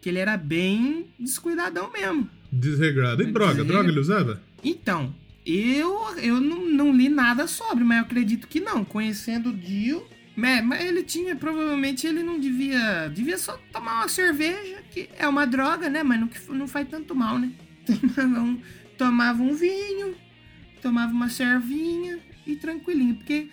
que ele era bem descuidadão mesmo. Desregrado. E droga? Desregra- Droga ele usava? Então, eu, eu não, não li nada sobre, mas eu acredito que não. Conhecendo o Dio. Mas, mas ele tinha, provavelmente ele não devia. Devia só tomar uma cerveja, que é uma droga, né? Mas não, não faz tanto mal, né? Tomava um, tomava um vinho, tomava uma cervinha e tranquilinho. Porque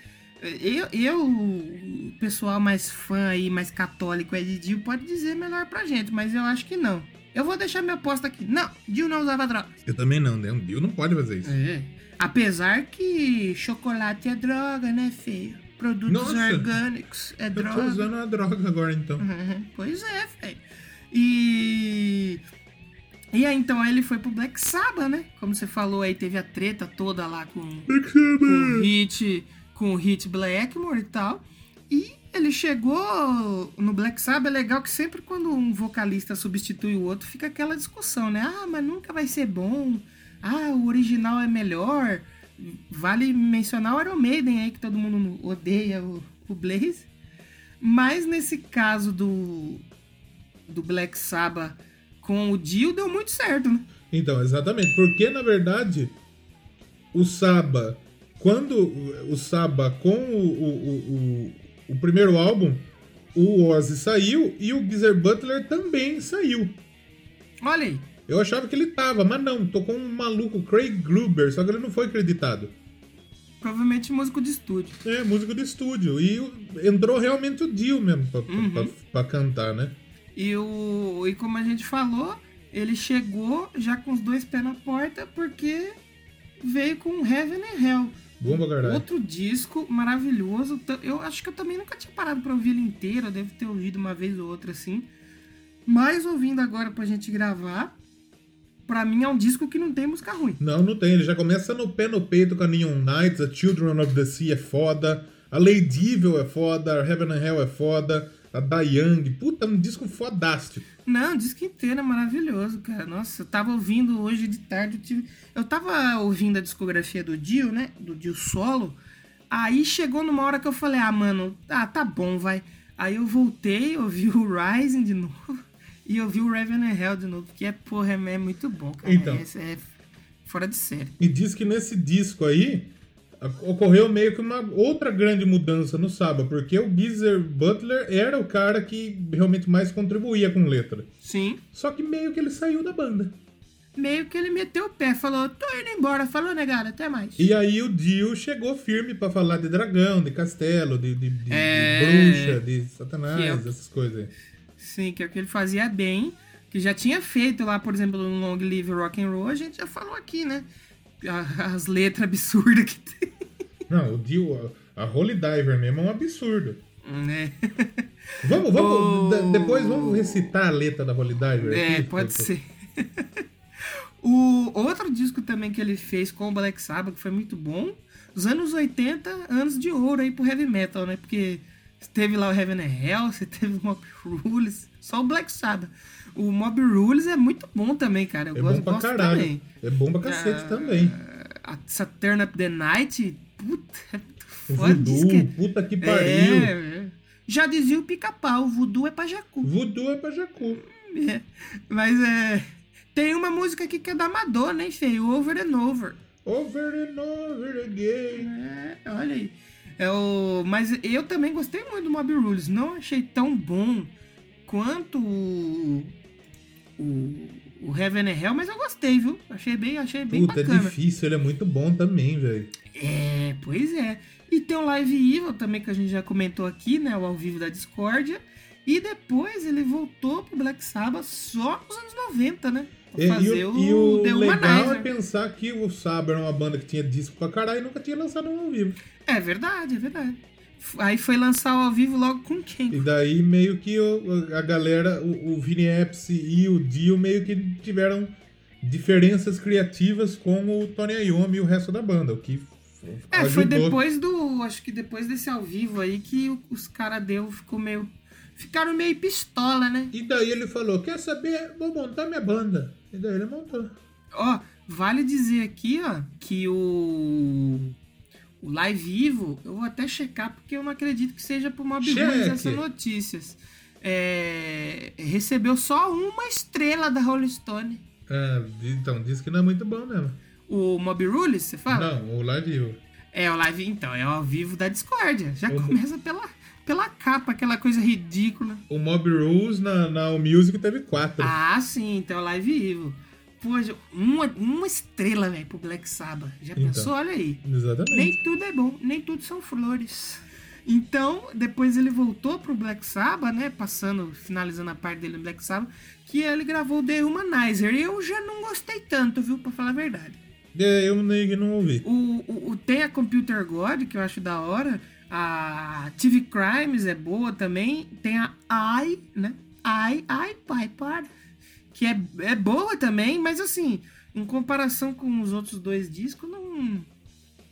eu, eu, o pessoal mais fã aí, mais católico é de Dio, pode dizer melhor pra gente, mas eu acho que não. Eu vou deixar minha aposta aqui. Não, Dio não usava droga. Eu também não, né? Um Dio não pode fazer isso. É. Apesar que chocolate é droga, né, feio? Produtos Nossa. orgânicos é Eu tô droga. usando a droga agora, então. Uhum, Pois é, feio. E. E aí, então, aí ele foi pro Black Sabbath, né? Como você falou aí, teve a treta toda lá com, com o Hit, com o Hit Blackmore e tal. E ele chegou no Black Sabbath, é legal que sempre quando um vocalista substitui o outro, fica aquela discussão, né? Ah, mas nunca vai ser bom. Ah, o original é melhor. Vale mencionar o Iron Maiden aí, que todo mundo odeia o, o Blaze. Mas nesse caso do, do Black Sabbath com o Dio, deu muito certo, né? Então, exatamente. Porque, na verdade, o Saba, quando o Saba com o, o, o, o, primeiro álbum, o Ozzy saiu e o Geezer Butler também saiu. Olha aí. Eu achava que ele tava, mas não, tocou um maluco, Craig Gruber, só que ele não foi acreditado. Provavelmente músico de estúdio. É, músico de estúdio. E entrou realmente o Dio mesmo pra, pra- Uhum. pra- pra cantar, né? E, o, e como a gente falou, ele chegou já com os dois pés na porta porque veio com Heaven and Hell. Bomba caralho. Outro disco maravilhoso. Eu acho que eu também nunca tinha parado pra ouvir ele inteiro. Eu devo ter ouvido uma vez ou outra assim. Mas ouvindo agora pra gente gravar, pra mim é um disco que não tem música ruim. Não, não tem. Ele já começa no pé no peito com a Neon Knights, a Children of the Sea é foda, a Lady Evil é foda, a Heaven and Hell é foda, a Young. Puta, é um disco fodástico. Não, o disco inteiro é maravilhoso, cara. Nossa, eu tava ouvindo hoje de tarde. Eu, tive... eu tava ouvindo a discografia do Dio, né? Do Dio solo. Aí chegou numa hora que eu falei, ah, mano, ah, tá bom, vai. Aí eu voltei, ouvi o Rising de novo. E ouvi o Revenant Hell de novo. Que é, porra, é, é muito bom, cara. Então. Esse é fora de série. E diz que nesse disco aí ocorreu meio que uma outra grande mudança no Saba, porque o Geezer Butler era o cara que realmente mais contribuía com letra. Sim. Só que meio que ele saiu da banda. Meio que ele meteu o pé, falou, tô indo embora. Falou, negada, até mais. E aí o Dio chegou firme pra falar de dragão, de castelo, de, de- de- de É. bruxa, de satanás, é o- essas coisas aí. Sim, que é o que ele fazia bem, que já tinha feito lá, por exemplo, no Long Live Rock and Roll, a gente já falou aqui, né? A- As letras absurdas que tem. Não, o Dio, A Holy Diver mesmo é um absurdo. Né? Vamos, vamos. O- Depois vamos recitar a letra da Holy Diver. É, aqui? pode ser. o outro disco também que ele fez com o Black Sabbath, que foi muito bom, os anos 80, anos de ouro aí pro heavy metal, né? Porque teve lá o Heaven and Hell, você teve o Mob Rules, só o Black Sabbath. O Mob Rules é muito bom também, cara. Eu É gosto, bom pra caralho. também. É bom pra cacete Ah, também. A Saturn Up the Night, puta, é muito foda. Voodoo, que- puta que pariu. é, é. Já dizia o pica-pau, o voodoo é pra Jacu. Voodoo é pra Jacu. É, Mas é. Tem uma música aqui que é da Madonna, hein, feio? Over and Over. Over and over again. É, olha aí. É o... Mas eu também gostei muito do Mob Rules. Não achei tão bom quanto o. O, o Heaven and Hell, mas eu gostei, viu? Achei bem, achei bem Puta, é bacana. difícil, ele é muito bom também, velho. É, pois é. E tem o Live Evil também, que a gente já comentou aqui, né? O ao vivo da Discordia. E depois ele voltou pro Black Sabbath só nos anos 90, né? Pra E, e fazer o, o, e o The legal é pensar que o Saber era uma banda que tinha disco pra caralho e nunca tinha lançado um ao vivo. É verdade, é verdade. Aí foi lançar o ao vivo logo com quem? E daí meio que o- a galera, o, o Vini Appice e o Dio meio que tiveram diferenças criativas com o Tony Iommi e o resto da banda, o que É, foi ajudou. depois do. Acho que depois desse ao vivo aí que os caras deu, ficou meio. Ficaram meio pistola, né? E daí ele falou, quer saber, vou montar minha banda. E daí ele montou. Ó, vale dizer aqui, ó, que o. O Live Evil, eu vou até checar porque eu não acredito que seja pro Mob. Rules essas notícias. É, recebeu só uma estrela da Rolling Stone. É, então, diz que não é muito bom mesmo. O Mob Rules, você fala? Não, o Live Evil. É, o live, então, é o ao vivo da Discordia. Já Uhum. começa pela, pela capa, aquela coisa ridícula. O Mob Rules na, na All Music teve quatro. Ah, sim, então é o live vivo. Pô, uma, uma estrela, velho, pro Black Sabbath. Já Então. pensou? Olha aí. Exatamente. Nem tudo é bom, nem tudo são flores. Então, depois ele voltou pro Black Sabbath, né? Passando, finalizando a parte dele no Black Sabbath, que ele gravou The Humanizer. E eu já não gostei tanto, viu? Pra falar a verdade. É, eu nem não ouvi. O, o, o- tem a Computer God, que eu acho da hora. A TV Crimes é boa também. Tem a I, né? I, I, Pai, para. Que é, é boa também, mas assim, em comparação com os outros dois discos, não.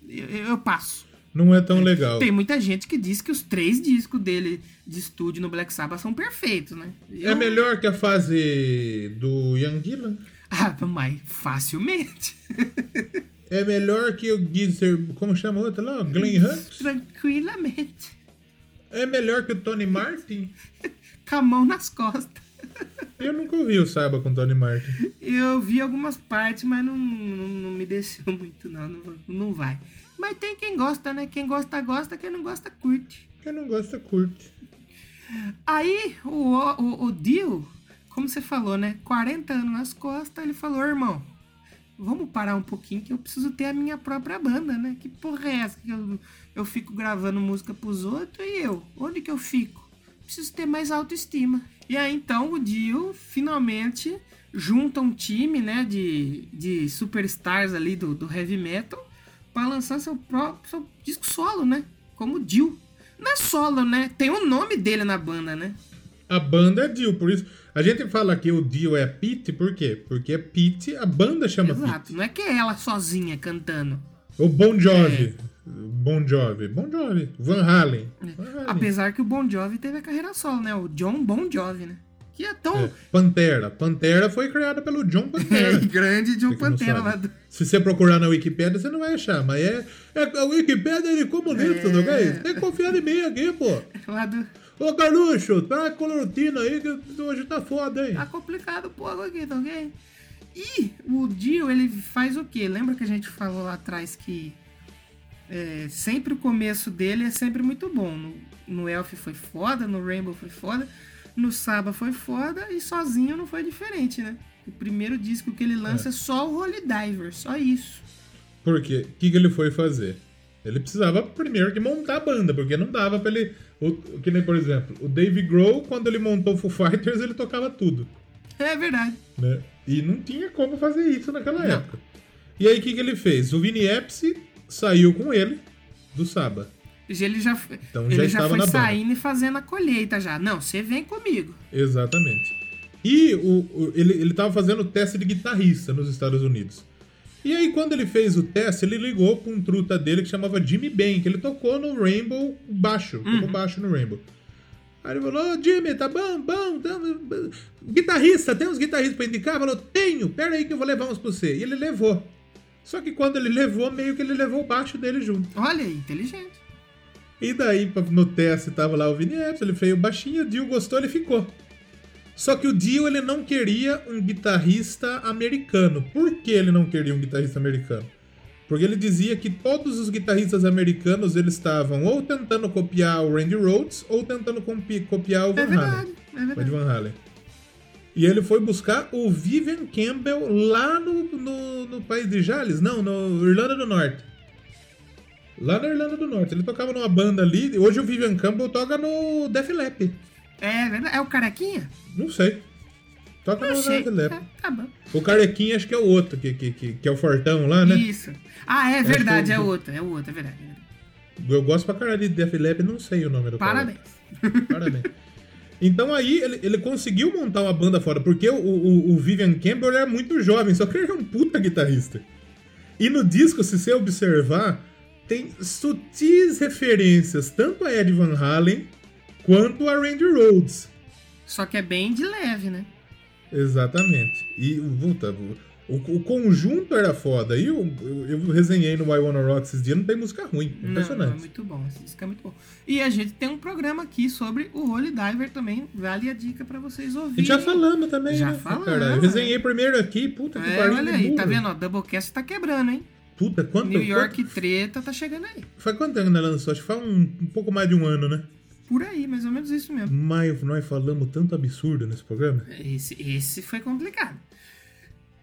Eu, eu passo. Não é tão legal. Tem muita gente que diz que os três discos dele de estúdio no Black Sabbath são perfeitos, né? É Eu- melhor que a fase do Young Dylan? Ah, mas facilmente. É melhor que o Geezer... Como chama o outro lá? Glenn Hughes? Tranquilamente. É melhor que o Tony Martin? Com a mão nas costas. Eu nunca ouvi o Saba com o Tony Martin. Eu vi algumas partes, mas não, não, não me desceu muito, não, não. não vai. Mas tem quem gosta, né? Quem gosta, gosta. Quem não gosta, curte. Quem não gosta, curte. Aí, o, o, o Dio, como você falou, né? 40 anos nas costas, ele falou, irmão, vamos parar um pouquinho que eu preciso ter a minha própria banda, né? Que porra é essa? Que eu, eu fico gravando música pros outros e eu? Onde que eu fico? Preciso ter mais autoestima. E aí, então, o Dio finalmente junta um time, né? De, de superstars ali do, do heavy metal para lançar seu próprio seu disco solo, né? Como Dio. Não é solo, né? Tem o nome dele na banda, né? A banda é Dio, por isso... A gente fala que o Dio é Pete, por quê? Porque é Pete, a banda chama Exato. Pete. Não é que é ela sozinha cantando. O Bon Jovi. É. Bon Jovi. Bon Jovi. Van Halen. Van Halen. Apesar que o Bon Jovi teve a carreira solo, né? O John Bon Jovi, né? Que é tão É, Pantera. Pantera foi criada pelo John Pantera. grande John não Pantera lá do... Se você procurar na Wikipedia, você não vai achar, mas é, é a Wikipedia de comunista, É. ok? Tem que confiar em mim aqui, pô. lá do... Ô, Carluxo, traz a clorotina aí que hoje tá foda, hein? Tá complicado pouco aqui, tá ok? E o Dio, ele faz o quê? Lembra que a gente falou lá atrás que é, sempre o começo dele é sempre muito bom. No, no Elf foi foda, no Rainbow foi foda, no Saba foi foda e sozinho não foi diferente, né? O primeiro disco que ele lança é, só o Holy Diver, só isso. Por quê? O que, que ele foi fazer? Ele precisava primeiro que montar a banda, porque não dava pra ele. O, que nem, por exemplo, o Dave Grohl, quando ele montou o Foo Fighters, ele tocava tudo. É verdade. né? E não tinha como fazer isso naquela Não. época. E aí o que, que ele fez? O Vini Appice saiu com ele do Saba. Ele já, Então ele já já, estava foi banda. saindo e fazendo a colheita já. Não, você vem comigo. Exatamente. E o, o- ele, ele tava fazendo o teste de guitarrista nos Estados Unidos. E aí, quando ele fez o teste, ele ligou pra um truta dele que chamava Jimmy Ben, que ele tocou no Rainbow baixo. Tocou baixo no Rainbow. Aí ele falou, ô Jimmy, tá bom, bom, tá, guitarrista, tem uns guitarristas pra indicar? Falou, tenho, pera aí que eu vou levar uns pra você. E ele levou. Só que quando ele levou, meio que ele levou o baixo dele junto. Olha inteligente. E daí, no teste, tava lá o Vini Epps, ele fez o baixinho, o Dio gostou, ele ficou. Só que o Dio, ele não queria um guitarrista americano. Por que ele não queria um guitarrista americano? Porque ele dizia que todos os guitarristas americanos, eles estavam ou tentando copiar o Randy Rhoads, ou tentando copi- copiar o Van É Halen. verdade, é O Ed verdade. Van Halen. E ele foi buscar o Vivian Campbell lá no, no, no país de Jales, não, no Irlanda do Norte. Lá na Irlanda do Norte. Ele tocava numa banda ali. Hoje o Vivian Campbell toca no Def Leppard. É verdade. É o carequinha? Não sei. Toca Não no sei. Def Leppard. É, tá bom. O Carequinha acho que é o outro, que, que, que, que é o Fortão lá, né? Isso. Ah, é verdade, é eu- outro, é outro, é verdade. Eu gosto pra caralho de Def Leppard, não sei o nome do cara. Parabéns. Parabéns. Então aí ele, ele conseguiu montar uma banda fora, porque o, o, o Vivian Campbell era muito jovem, só que ele era um puta guitarrista. E no disco, se você observar, tem sutis referências tanto a Ed Van Halen quanto a Randy Rhoads. Só que é bem de leve, né? Exatamente. E puta, o, o conjunto era foda. E eu, eu, eu resenhei no I Wanna Rock esses dias, não tem música ruim. Não, Impressionante. é muito bom, esse disco é muito bom. E a gente tem um programa aqui sobre o Holy Diver também, vale a dica pra vocês E ouvirem. já falamos também, Já né? falamos, Caralho, Eu né? resenhei primeiro aqui, puta que É, pariu. olha aí, tá vendo? ó, Doublecast tá quebrando, hein? Puta, quanto, New York quanto- Treta tá chegando aí. Faz quanto tempo nós lançou? Acho que faz um, um pouco mais de um ano, né? Por aí, mais ou menos isso mesmo. Mas nós falamos tanto absurdo nesse programa. Esse, esse foi complicado.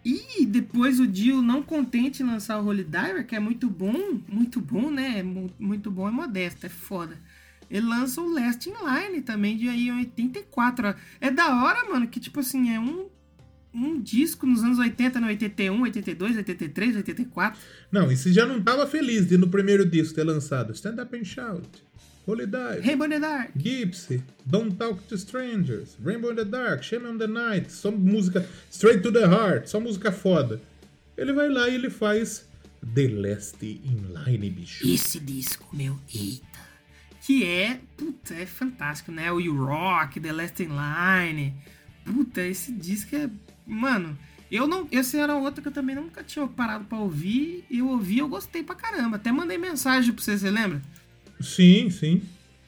E depois o Dio, não contente em lançar o Holy Diver, que é muito bom, muito bom, né? É mu- muito bom, é modesto, é foda. Ele lança o Last in Line também, de aí 84. É da hora, mano, que tipo assim, é um, um disco nos anos 80, no 81, 82, 83, 84. Não, e se já não tava feliz de no primeiro disco ter lançado Stand Up and Shout, Holy Dive, Rainbow in the Dark. Gypsy, Don't Talk to Strangers, Rainbow in the Dark, Shame on the Night, só música Straight to the Heart, só música foda. Ele vai lá e ele faz The Last in Line, bicho. Esse disco, meu, eita. Que é, puta, é fantástico, né? O You Rock, The Last in Line. Puta, esse disco é. Mano, eu não. Esse era outro que eu também nunca tinha parado pra ouvir. E eu ouvi eu gostei pra caramba. Até mandei mensagem pra você, você lembra? Sim, sim.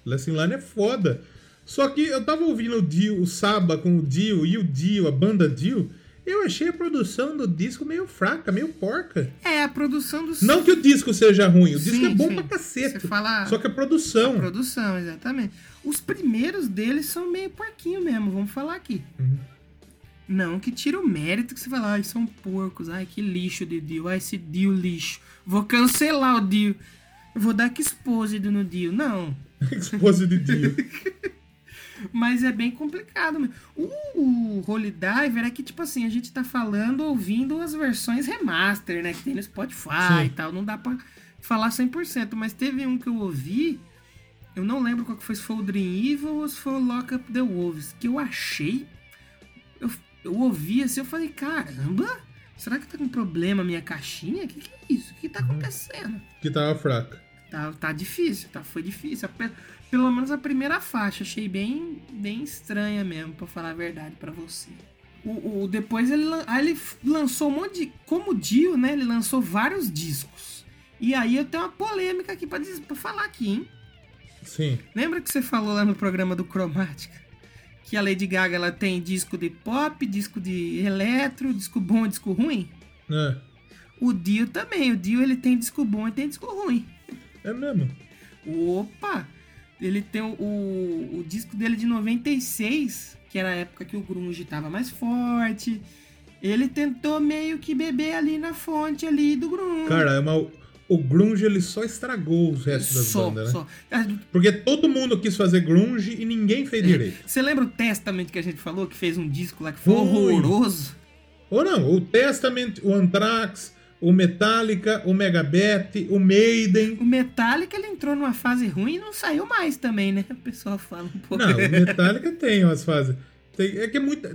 Last in Line é foda. Só que eu tava ouvindo o Dio, o Saba com o Dio e o Dio, a banda Dio. Eu achei a produção do disco meio fraca, meio porca. É, a produção do. Não que o disco seja ruim, o disco Sim, é bom sim. pra cacete. Você fala- Só que a produção. Produção, exatamente. Os primeiros deles são meio porquinho mesmo, vamos falar aqui. Uhum. Não que tira o mérito que você fala, ai, são porcos, ai, que lixo de Dio, ai, esse Dio lixo. Vou cancelar o Dio. Eu vou dar que exposed no Dio. Não. Esposa de Dio. Mas é bem complicado. mesmo. O, o Holy Diver é que, tipo assim, a gente tá falando, ouvindo as versões remaster, né? Que tem no Spotify Sim. e tal. Não dá pra falar 100%. Mas teve um que eu ouvi, eu não lembro qual que foi, se foi o Dream Evil ou se foi o Lock Up the Wolves, que eu achei. Eu, eu ouvi assim, eu falei, caramba, será que tá com problema a minha caixinha? O que, que é isso? O que tá acontecendo? que tava fraca. Tá, tá difícil, tá? Foi difícil. Pelo menos a primeira faixa, achei bem, bem estranha mesmo, pra falar a verdade pra você. O, o- depois ele, aí ele lançou um monte de. Como Dio, né? Ele lançou vários discos. E aí eu tenho uma polêmica aqui pra, dizer, pra falar aqui, hein? Sim. Lembra que você falou lá no programa do Cromática? Que a Lady Gaga ela tem disco de pop, disco de eletro, disco bom e disco ruim? É, O Dio também. O Dio ele tem disco bom e tem disco ruim. É mesmo. Opa! Ele tem o, o, o disco dele de 96, que era a época que o grunge tava mais forte. Ele tentou meio que beber ali na fonte ali do grunge. Cara, é uma, o grunge ele só estragou os restos das só, bandas, né? só. Ah, Porque todo mundo quis fazer grunge e ninguém fez direito. Você lembra o Testament que a gente falou, que fez um disco lá que foi Ui. horroroso? Ou não, o Testament, o Anthrax, o Metallica, o Megabeth, o Maiden. O Metallica ele entrou numa fase ruim e não saiu mais também, né? O pessoal fala um pouco. Não, o Metallica tem umas fases. Tem- é que é muita.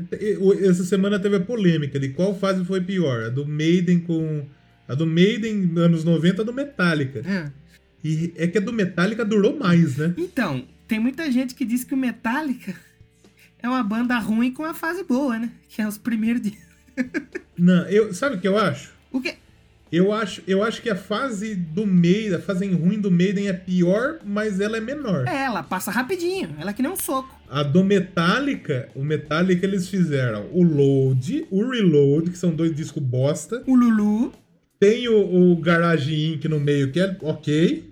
Essa semana teve a polêmica de qual fase foi pior. A do Maiden com. A do Maiden anos 90 a do Metallica. Ah. E é que a do Metallica durou mais, né? Então, tem muita gente que diz que o Metallica é uma banda ruim com a fase boa, né? Que é os primeiros dias. Não, eu, sabe o que eu acho? O quê? Eu acho, eu acho que a fase do Maiden, a fase ruim do Maiden é pior, mas ela é menor. É, ela passa rapidinho. Ela é que nem um soco. A do Metallica, o Metallica eles fizeram o Load, o Reload, que são dois discos bosta. O Lulu. Tem o, o Garage Inc. no meio, que é ok.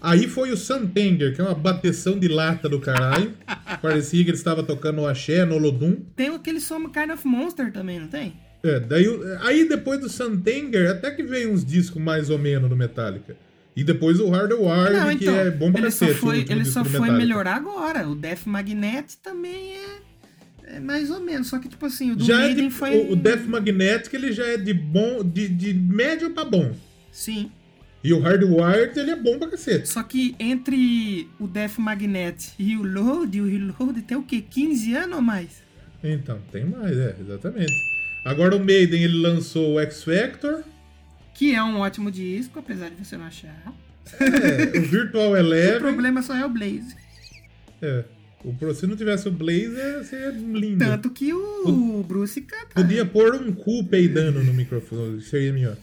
Aí foi o Santenger, que é uma bateção de lata do caralho. Parecia que ele estava tocando o Axé no Olodum. Tem aquele som Kind of Monster também, não tem? É, daí, aí depois do Santenger, até que veio uns discos mais ou menos do Metallica. E depois o Hardwired, Não, que então, é bom pra ele só cacete. o foi, último ele só foi melhorar agora. O Death Magnet também é, é mais ou menos. Só que, tipo assim, o do Já é de, foi... o, o Death Magnetic ele já é de bom, de, de médio pra bom. Sim. E o Hardwired ele é bom pra cacete. Só que entre o Death Magnet e o Load, o Reload tem o quê? 15 anos ou mais? Então, tem mais, é, exatamente. Agora o Maiden ele lançou o X Factor, Que é um ótimo disco, apesar de você não achar. é, o Virtual O Eleven. problema só é o Blaze. É, o, se não tivesse o Blazer, seria lindo. Tanto que o Bruce canta. Podia pôr um cu peidando no microfone, seria melhor.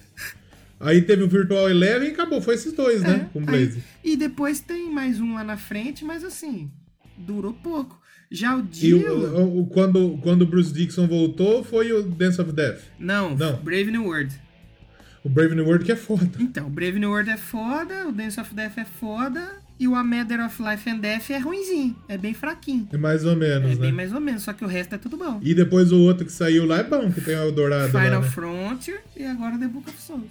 Aí teve o Virtual Eleven e acabou, foi esses dois, né? É, Com o aí- Blaze. E depois tem mais um lá na frente, mas assim, durou pouco. Já o E Dio... o, o- quando, quando o Bruce Dixon voltou, foi o Dance of Death. Não, Não. Brave New World. O Brave New World que é foda. Então, o Brave New World é foda, o Dance of Death é foda, e o A Matter of Life and Death é ruinzinho, é bem fraquinho. É mais ou menos, É né? bem mais ou menos, só que o resto é tudo bom. E depois o outro que saiu lá é bom, que tem o Eldorado lá, Final né? Frontier e agora The Book of Souls.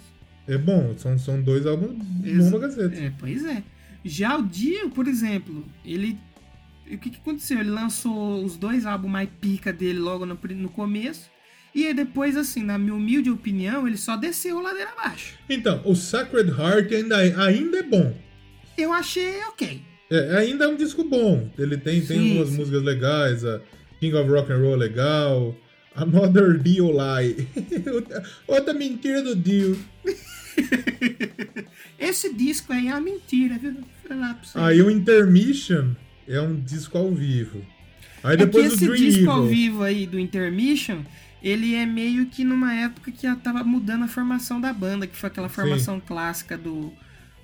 É bom, são, são dois álbuns bons pra cacete. É, pois é. Já o Dio, por exemplo, ele. O que, que aconteceu? Ele lançou os dois álbuns mais pica dele logo no, no começo. E aí depois, assim, na minha humilde opinião, ele só desceu ladeira abaixo. Então, o Sacred Heart ainda, ainda é bom. Eu achei ok. É, ainda é um disco bom. Ele tem, tem Sim, umas sim. músicas legais, a King of Rock and Roll é legal, Another Dio Lie. Outra- mentira do Dio. Esse disco aí é uma mentira, viu? Aí o Intermission é um disco ao vivo. Aí É que depois o esse Dream disco Evil. ao vivo aí do Intermission, ele é meio que numa época que já tava mudando a formação da banda, que foi aquela formação clássica do,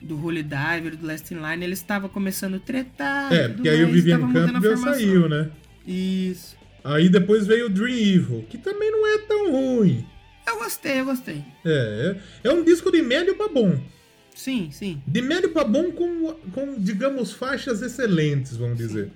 do Holy Diver, do Last in Line. Eles estavam começando a tretar. É, e porque aí o Vivian tava mudando a Campbell formação. saiu, né? Isso. Aí depois veio o Dream Evil, que também não é tão ruim. Eu gostei, eu gostei. É, é, é um disco de médio pra bom. Sim, sim. De médio pra bom com, com, digamos, faixas excelentes, vamos dizer.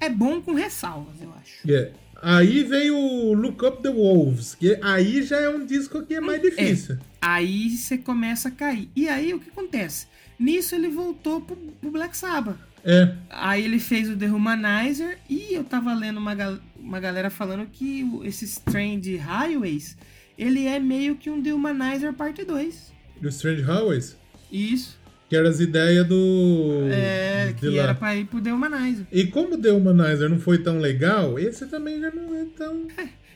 É bom com ressalvas, eu acho. É. Aí veio o Look Up the Wolves, que aí já é um disco que é mais difícil. Aí você começa a cair. E aí o que acontece? Nisso ele voltou pro, pro Black Sabbath. É. Aí ele fez o The Humanizer e eu tava lendo uma, gal- uma galera falando que esse Strange Highways, ele é meio que um The Humanizer parte 2. Do Strange Highways, Isso. que era as ideias do. É, que lá. era pra ir pro The Humanizer. E como o The Humanizer não foi tão legal, esse também já não é tão.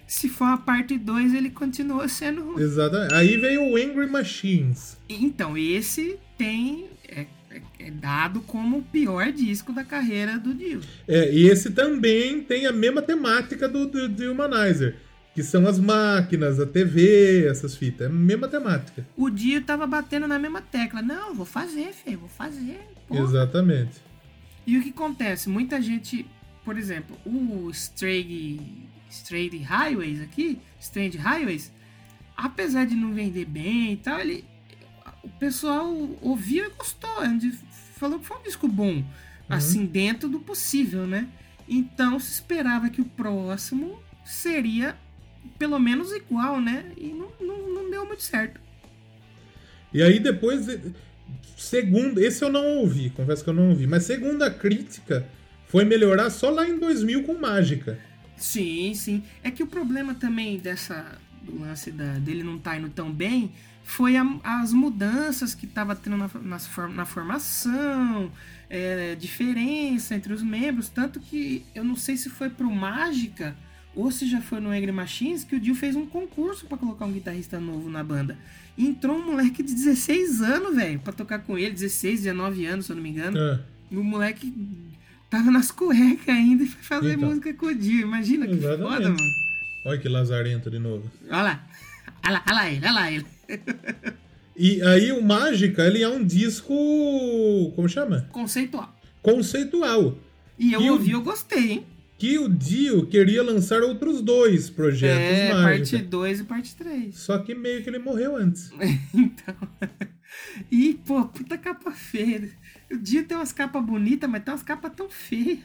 Se for a parte 2, ele continua sendo ruim. Exatamente. Aí veio o Angry Machines. Então, esse tem. É, é- é dado como o pior disco da carreira do Dio. É, e esse também tem a mesma temática do, do, do Humanizer. Que são as máquinas, a TV, essas fitas. É a mesma temática. O Dio tava batendo na mesma tecla. Não, vou fazer, feio, vou fazer. Porra. Exatamente. E o que acontece? Muita gente, por exemplo, o Stray Highways aqui, Strange Highways, apesar de não vender bem e tal, ele, o pessoal ouviu e gostou. é Falou que foi um disco bom, assim, dentro do possível, né? Então se esperava que o próximo seria pelo menos igual, né? E não, não, não deu muito certo. E aí depois, segundo, esse eu não ouvi, confesso que eu não ouvi, mas segundo a crítica, foi melhorar só lá em 2000 com Mágica. Sim, sim. É que o problema também dessa do lance da, dele não tá indo tão bem foi a- as mudanças que tava tendo na, for- na formação, é, diferença entre os membros, tanto que eu não sei se foi pro Mágica ou se já foi no Angry Machines que o Dio fez um concurso pra colocar um guitarrista novo na banda. E entrou um moleque de 16 anos, velho, pra tocar com ele, 16, 19 anos, se eu não me engano. É. E o moleque tava nas cuecas ainda e foi fazer Então. música com o Dio. Imagina que Exatamente. foda, mano. Olha que lazarento de novo. Olha lá. Olha lá, olha lá ele, olha lá ele. E aí o Mágica, ele é um disco. Como chama? Conceitual. Conceitual. E eu E o- ouvi, eu gostei, hein? Que o Dio queria lançar outros dois projetos É, Mágica. parte 2 e parte 3. Só que meio que ele morreu antes. então. E, pô, puta capa feia. O Dio tem umas capas bonitas, mas tem umas capas tão feias.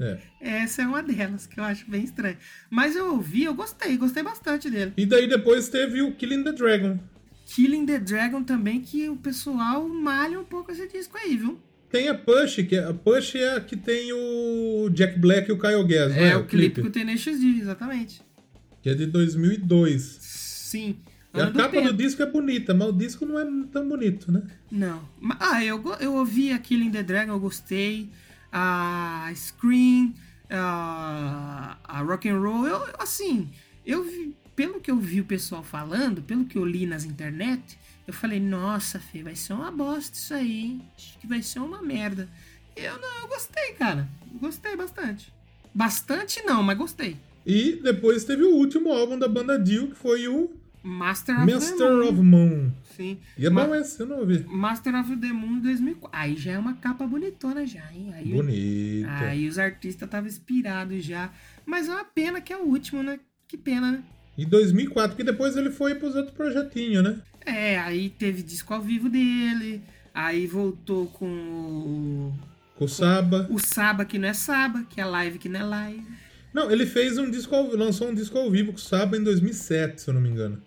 É. Essa é uma delas, que eu acho bem estranha. Mas eu ouvi, eu gostei, gostei bastante dele. E daí depois teve o Killing the Dragon. Killing the Dragon também, que o pessoal malha um pouco esse disco aí, viu? Tem a Push, que é, a Push é a que tem o Jack Black e o Kyle Gass, É, é? o clipe com o Tenacious D, exatamente. Que é de 2002. Sim. A do capa do tempo. disco é bonita, mas o disco não é tão bonito, né? Não. Ah, eu, eu ouvi a Killing the Dragon, eu gostei. A Scream, a, a Rock and Roll, eu, assim, eu vi, pelo que eu vi o pessoal falando, pelo que eu li nas internet, eu falei, nossa, Fê, vai ser uma bosta isso aí, hein? Acho que vai ser uma merda. Eu não, eu gostei, cara. Gostei bastante. Bastante não, mas gostei. E depois teve o último álbum da banda Dio, que foi o Master of the Master Moon. of Moon. Sim. E é Ma- bom esse, eu não ouvi. Master of the Moon 2004. Aí já é uma capa bonitona já, hein? Aí, Bonito. aí os artistas estavam inspirados já. Mas é uma pena que é o último, né? Que pena, né? E 2004, porque depois ele foi pros outros projetinhos, né? É, aí teve disco ao vivo dele. Aí voltou com o, Com o Saba. o Saba, que não é Saba, que é live, que não é live. Não, ele fez um disco, ao- lançou um disco ao vivo com o Saba em 2007, se eu não me engano.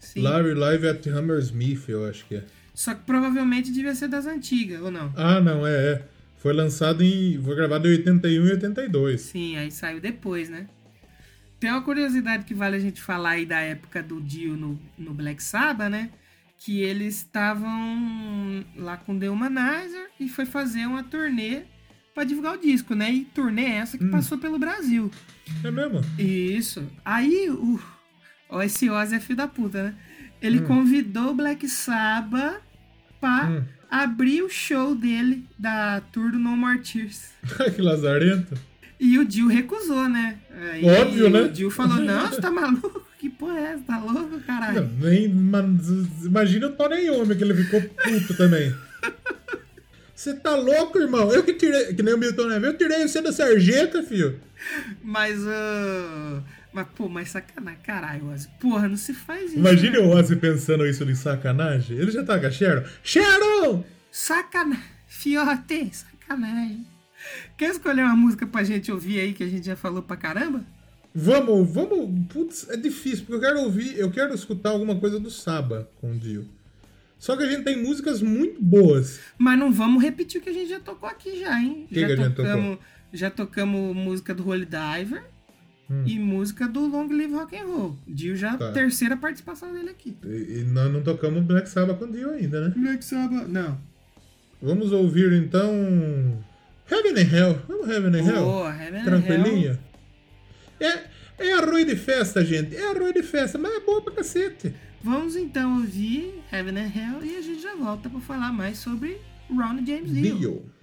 Sim. Larry Live at Hammersmith, eu acho que é. Só que provavelmente devia ser das antigas, ou não? Ah, não, é, é. Foi lançado em. Foi gravado em 81 e 82. Sim, aí saiu depois, né? Tem uma curiosidade que vale a gente falar aí da época do Dio no, no Black Sabbath, né? Que eles estavam lá com The Humanizer e foi fazer uma turnê pra divulgar o disco, né? E turnê essa que passou pelo Brasil. É mesmo? Isso. Aí o. Ó, esse Ozzy é filho da puta, né? Ele convidou o Black Sabbath pra Hum. abrir o show dele da tour do No More Tears. que lazarento. E o Dio recusou, né? Aí Óbvio, né? O Dio falou: Não, você tá maluco? Que porra é essa? Tá louco, caralho? Não, nem, imagina o Tony Iommi, que ele ficou puto também. Você tá louco, irmão? Eu que tirei, que nem o Milton Neves, eu tirei você da sarjeta, filho. Mas, ah, mas, pô, mas sacanagem, caralho, Ozzy. Porra, não se faz isso. Imagine né? o Ozzy pensando isso de sacanagem. Ele já tá com a Sharon. Sharon! Sacanagem. Fiote, sacanagem. Quer escolher uma música pra gente ouvir aí que a gente já falou pra caramba? Vamos, vamos. Putz, é difícil, porque eu quero ouvir, eu quero escutar alguma coisa do Saba com o Dio. Só que a gente tem músicas muito boas. Mas não vamos repetir o que a gente já tocou aqui já, hein? Que já, que tocamos, já tocamos música do Holy Diver e música do Long Live Rock and Roll. Dio já Hum. Tá. terceira participação dele aqui. E, e nós não tocamos Black Sabbath com o Dio ainda, né? Black Sabbath, não. Vamos ouvir então. Heaven and Hell. Vamos Heaven and Hell? Boa, Heaven and Tranquilinho? É, é arroio de festa, gente. É arroio de festa, mas é boa pra cacete. Vamos então ouvir Heaven and Hell e a gente já volta pra falar mais sobre Ron James Dio. Dio.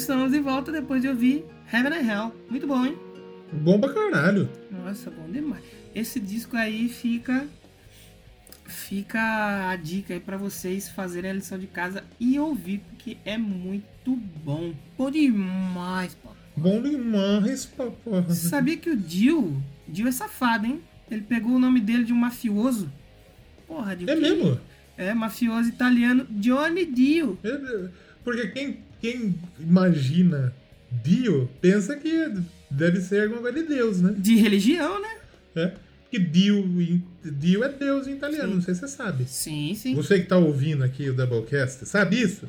Estamos de volta depois de ouvir Heaven and Hell. Muito bom, hein? Bom pra caralho. Nossa, bom demais. Esse disco aí fica. Fica a dica aí pra vocês fazerem a lição de casa e ouvir, porque é muito bom. Bom demais, pô. Bom demais, papai. Sabia que o Dio, Dio é safado, hein? Ele pegou o nome dele de um mafioso. Porra, Dio. É que- mesmo? É, mafioso italiano, Johnny Dio. Porque quem, quem imagina Dio pensa que deve ser alguma coisa de Deus, né? De religião, né? É. Porque Dio, Dio é Deus em italiano, Sim. não sei se você sabe. Sim, sim. Você que tá ouvindo aqui o Doublecast, sabe isso?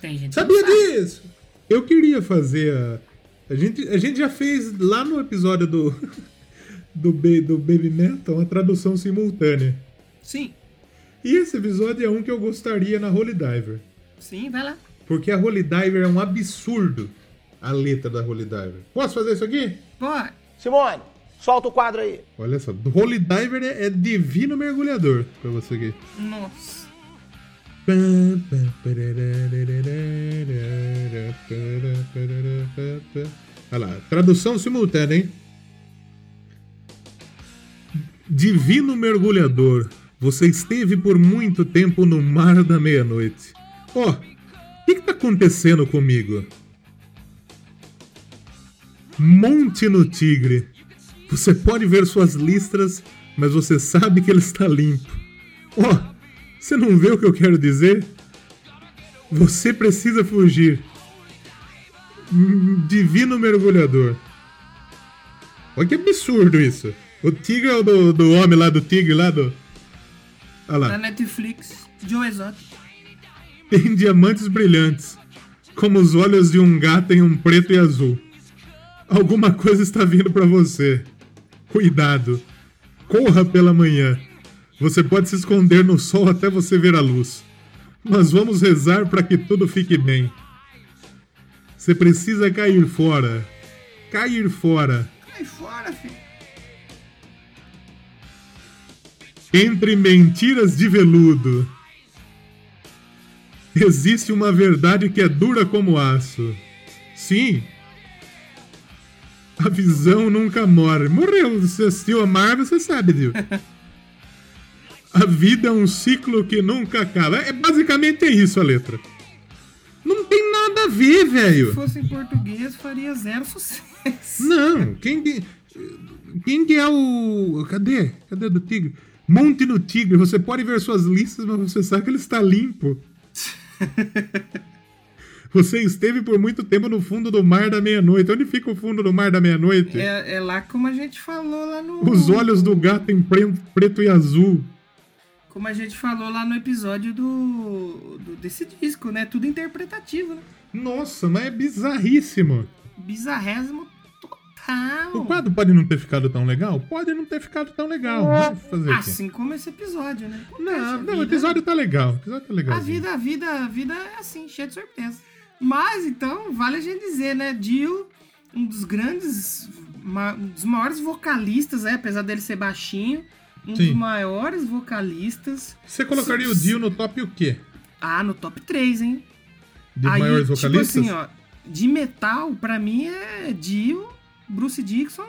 Tem gente Sabia sabe. disso? Eu queria fazer a. A gente, a gente já fez lá no episódio do. Do, Ba- do Baby Metal a tradução simultânea. Sim, E esse episódio é um que eu gostaria na Holy Diver. sim, vai lá. Porque a Holy Diver é um absurdo. A letra da Holy Diver. Posso fazer isso aqui? Pô, Simone, solta o quadro aí. Olha só. Holy Diver é, é divino mergulhador. Pra você aqui. nossa. Olha lá, tradução simultânea, hein? Divino mergulhador, você esteve por muito tempo no mar da meia-noite. Ó, o que, que tá acontecendo comigo? Monte no tigre. Você pode ver suas listras, mas você sabe que ele está limpo. Ó, você não vê o que eu quero dizer? Você precisa fugir. Divino mergulhador. Olha que absurdo isso. O tigre é o do, do homem lá, do tigre lá do. Olha lá. Netflix, Joe Exotic. Tem diamantes brilhantes, como os olhos de um gato em um preto e azul. Alguma coisa está vindo para você. Cuidado. Corra pela manhã. Você pode se esconder no sol até você ver a luz. Mas vamos rezar para que tudo fique bem. Você precisa cair fora. Cair fora. Cai fora, filho. Entre mentiras de veludo. Existe uma verdade que é dura como aço. Sim. A visão nunca morre. Morreu. Você assistiu a Marvel, você sabe, Dio. A vida é um ciclo que nunca acaba. É basicamente é isso a letra. Não tem nada a ver, Se velho. fosse em português, faria zero sucesso. Não, quem que. Quem que é o. Cadê? Cadê o do tigre? Monte no tigre. Você pode ver suas listas, mas você sabe que ele está limpo. Você esteve por muito tempo no fundo do mar da meia-noite. Onde fica o fundo do mar da meia-noite? É, é lá como a gente falou lá no. Os olhos do gato em pre- preto e azul. Como a gente falou lá no episódio do, do- desse disco, né? Tudo interpretativo, né? Nossa, mas é bizarríssimo. Bizarrésimo total. O quadro pode não ter ficado tão legal? Pode não ter ficado tão legal. Vamos fazer aqui. Assim como esse episódio, né? Não, Acontece, não, o episódio tá legal. O episódio tá legal. A vida, a vida, a vida é assim, cheia de surpresa. Mas então, vale a gente dizer, né? Dio, um dos grandes, ma- um dos maiores vocalistas, né? apesar dele ser baixinho, um Sim. dos maiores vocalistas. Você colocaria o Dio no top o quê? Ah, no top 3, hein? De Aí, maiores tipo vocalistas? assim, ó, de metal, pra mim é Dio, Bruce Dixon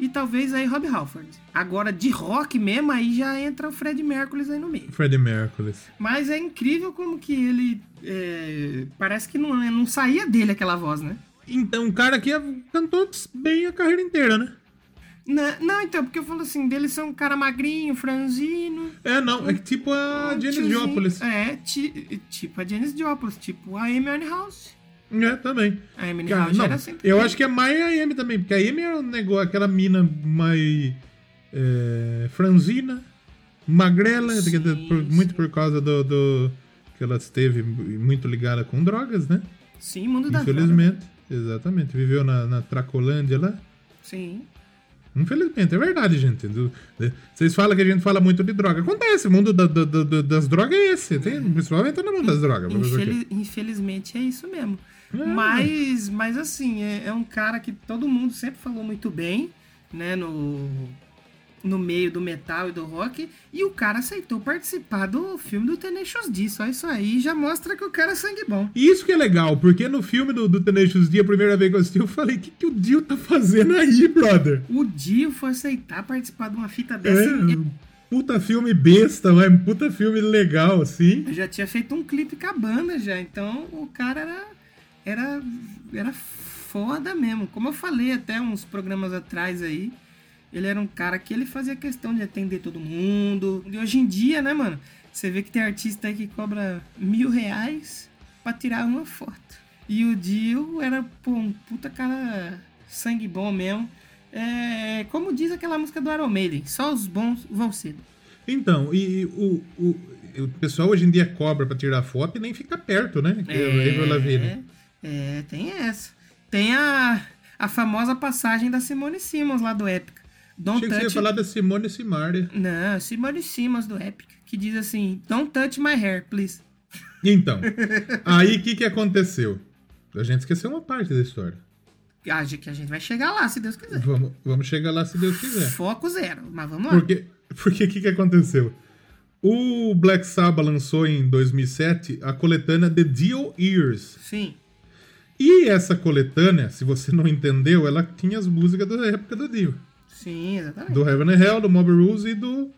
e talvez aí Rob Halford. Agora, de rock mesmo, aí já entra o Fred Mercury aí no meio. Freddie Mercury. Mas é incrível como que ele. é, parece que não, não saía dele aquela voz, né? Então, um cara que cantou bem a carreira inteira, né? Não, não, então, porque eu falo assim, dele ser um cara magrinho, franzino. É, não, é tipo a um Janis tiozinho- Joplin. É, ti- tipo a Janis Joplin, tipo a Amy Winehouse. É, também. A Amy Cara, Winehouse não, era sempre. eu acho que é mais a Amy também, porque a Amy é um negócio, aquela mina mais é, franzina, magrela, Sim, por- muito por causa do, do- que ela esteve muito ligada com drogas, né? Sim, mundo da droga. Infelizmente, exatamente. Viveu na, na Tracolândia lá. Sim. Infelizmente, é verdade, gente. Vocês falam que a gente fala muito de droga. Acontece, o mundo da- da- da- da- das drogas é esse. Tem, principalmente no mundo das drogas. Infeliz- infelizmente é isso mesmo. Mas, mas assim, é, é um cara que todo mundo sempre falou muito bem, né? No, no meio do metal e do rock, e o cara aceitou participar do filme do Tenacious D. Só isso aí já mostra que o cara é sangue bom. E isso que é legal, porque no filme do, do Tenacious D, a primeira vez que eu assisti, eu falei, o que, que o Dio tá fazendo aí, brother? O Dio foi aceitar participar de uma fita dessa. É, puta filme besta, mas puta filme legal, assim. Eu já tinha feito um clipe com a banda já, então o cara era, era, era foda mesmo. Como eu falei até uns programas atrás aí, ele era um cara que ele fazia questão de atender todo mundo. E hoje em dia, né, mano? Você vê que tem artista aí que cobra mil reais pra tirar uma foto. E o Dio era, pô, um puta cara sangue bom mesmo. É, como diz aquela música do Iron Maiden, só os bons vão cedo. Então, e o, o, o pessoal hoje em dia cobra pra tirar foto e nem fica perto, né? Que é, o Avril Lavigne. É, tem essa. Tem a, a famosa passagem da Simone Simmons lá do Épica. Don't Achei touch... que você ia falar da Simone Simaria. Não, Simone Simmons do Épica, que diz assim, Don't touch my hair, please. Então, aí o que, que aconteceu? A gente esqueceu uma parte da história. Ah, que a gente vai chegar lá, se Deus quiser. Vamos, vamos chegar lá, se Deus quiser. Foco zero, mas vamos lá. Porque porque o que, que aconteceu? O Black Sabbath lançou em 2007 a coletânea The Dio Years. Sim. E essa coletânea, se você não entendeu, ela tinha as músicas da época do Dio. Sim, exatamente. Do Heaven and Hell, do Mob Rules e do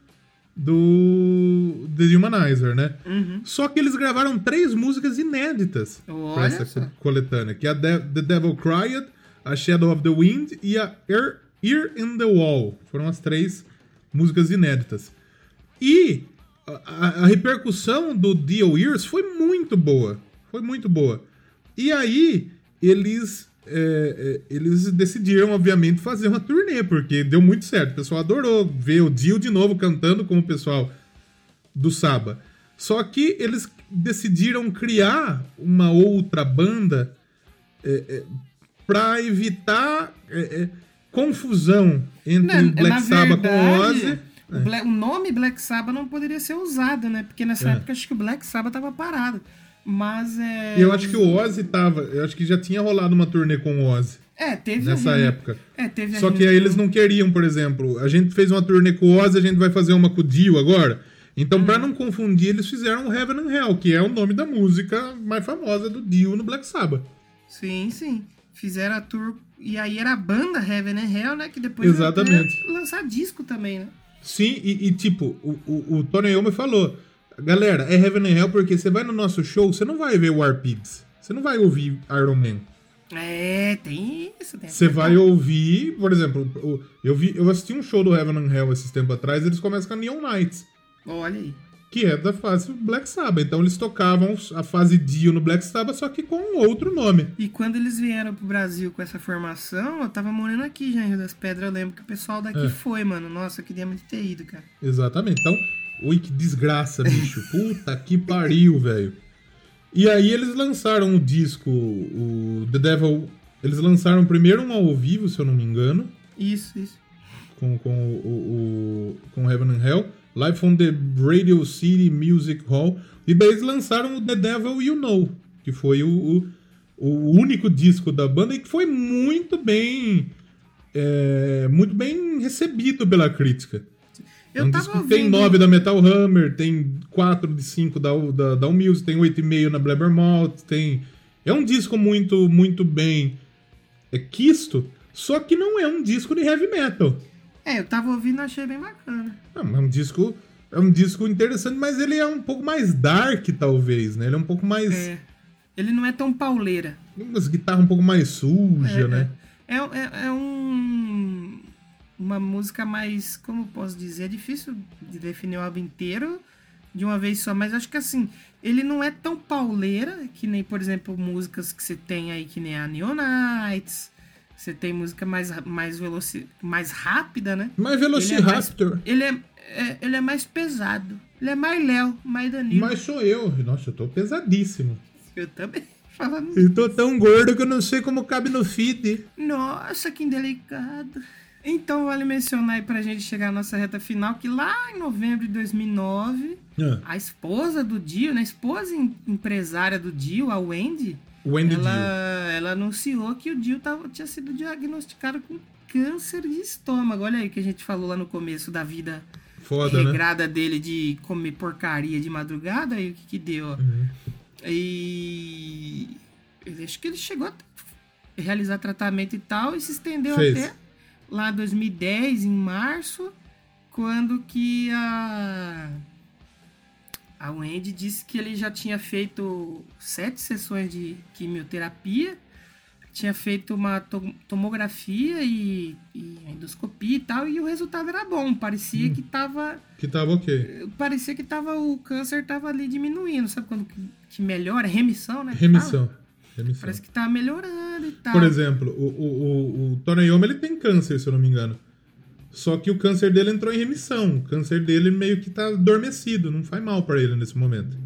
do The Humanizer, né? Uhum. Só que eles gravaram três músicas inéditas para essa só. coletânea, que é a De The Devil Cried, a Shadow of the Wind e a Ear, Ear in the Wall. Foram as três músicas inéditas. E a, a repercussão do Dio Ears foi muito boa. Foi muito boa. E aí, eles é, é, eles decidiram, obviamente, fazer uma turnê, porque deu muito certo. O pessoal adorou ver o Dio de novo cantando com o pessoal do Saba. Só que eles decidiram criar uma outra banda é, é, para evitar é, confusão entre o Black na Sabbath com Ozzy. O, Bla- o nome Black Sabbath não poderia ser usado, né? Porque nessa É. época acho que o Black Sabbath tava parado. Mas é. E eu acho que o Ozzy tava. Eu acho que já tinha rolado uma turnê com o Ozzy É, teve nessa a época. É, teve a Só que aí eles não queriam, por exemplo, a gente fez uma turnê com o Ozzy, a gente vai fazer uma com o Dio agora. Então, Uhum. pra não confundir, eles fizeram o Heaven and Hell, que é o nome da música mais famosa do Dio no Black Sabbath. Sim, sim. Fizeram a tour. E aí era a banda Heaven and Hell, né? Que depois Exatamente. ia lançar disco também, né? Sim, e, e, tipo, o, o, o Tony Iommi falou, galera, é Heaven and Hell porque você vai no nosso show, você não vai ver War Pigs, você não vai ouvir Iron Man. É, tem isso. Tem Você vai ouvir, por exemplo, eu, vi, eu assisti um show do Heaven and Hell esses tempos atrás, eles começam com a Neon Knights. Olha aí. que é da fase Black Sabbath. Então eles tocavam a fase Dio no Black Sabbath, só que com outro nome. E quando eles vieram pro Brasil com essa formação, eu tava morando aqui já em Rio das Pedras. Eu lembro que o pessoal daqui É. foi, mano. Nossa, eu queria muito ter ido, cara. Exatamente. Então, ui, que desgraça, bicho. Puta que pariu, velho. E aí eles lançaram o disco, o The Devil. Eles lançaram primeiro um ao vivo, se eu não me engano, Isso, isso. com, com o, o- com Heaven and Hell, Live from the Radio City Music Hall. E daí eles lançaram o The Devil You Know, que foi o, o, o único disco da banda e que foi muito bem. é, muito bem recebido pela crítica. É um tava disco tem 9 da Metal Hammer, tem 4 de 5 da, da, da Allmusic, tem 8,5 na Blabbermouth, tem... É um disco muito, muito bem é, quisto, só que não é um disco de heavy metal. É, eu tava ouvindo e achei bem bacana. Não, é um disco... É um disco interessante, mas ele é um pouco mais dark, talvez, né? Ele é um pouco mais... É. Ele não é tão pauleira. Umas guitarras um pouco mais suja, É, né? É, é, é um. Uma música mais. Como posso dizer? É difícil de definir o álbum inteiro de uma vez só, mas acho que assim. Ele não é tão pauleira que nem, por exemplo, músicas que você tem aí, que nem a Neon Nights. Você tem música mais, mais, veloci mais rápida, né? Mas Ele é mais, Velociraptor... ele, é, é- ele é mais pesado. Ele é mais Léo, mais Danilo. Mas sou eu. Nossa, eu tô pesadíssimo. Eu também. Falando. Eu tô tão gordo que eu não sei como cabe no feed. Nossa, que indelicado. Então vale mencionar aí pra gente chegar à nossa reta final que lá em novembro de 2009, Ah, a esposa do Dio, né, a esposa em- empresária do Dio, a Wendy, Wendy ela, Dio. ela anunciou que o Dio tava, tinha sido diagnosticado com câncer de estômago. Olha aí que a gente falou lá no começo da vida Foda, né? regrada dele de comer porcaria de madrugada. E o que que deu? Uhum. E ele- acho que ele chegou a realizar tratamento e tal e se estendeu Fez. até lá 2010, em março, quando que a a Wendy disse que ele já tinha feito sete sessões de quimioterapia, tinha feito uma to- tomografia e, e endoscopia e tal, e o resultado era bom. Parecia que tava. Que tava ok. Parecia que tava. O câncer tava ali diminuindo. Sabe quando que, que melhora? Remissão, né? Remissão. fala? Remissão. Parece que tava melhorando e tal. Por exemplo, o, o, o, o Toneyoma, ele tem câncer, se eu não me engano. Só que o câncer dele entrou em remissão. O câncer dele meio que tá adormecido, não faz mal pra ele nesse momento.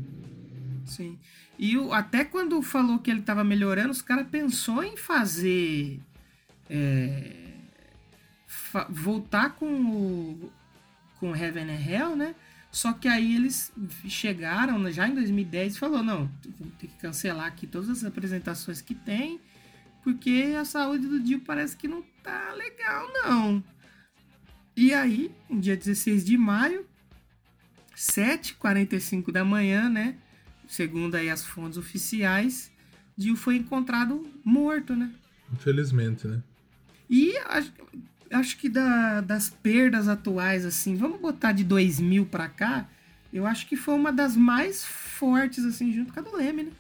Sim. E o, até quando falou que ele tava melhorando, os caras pensou em fazer. é, fa- voltar com o. com Heaven and Hell, né? Só que aí eles chegaram né, já em 2010 e falou, não, ter que cancelar aqui todas as apresentações que tem, porque a saúde do Dio parece que não tá legal, não. E aí, no dia 16 de maio, 7h45 da manhã, né? Segundo aí as fontes oficiais, Dio foi encontrado morto, né? Infelizmente, né? E acho, que da- das perdas atuais, assim, vamos botar de 2000 pra cá, eu acho que foi uma das mais fortes, assim, junto com a do Leme, né?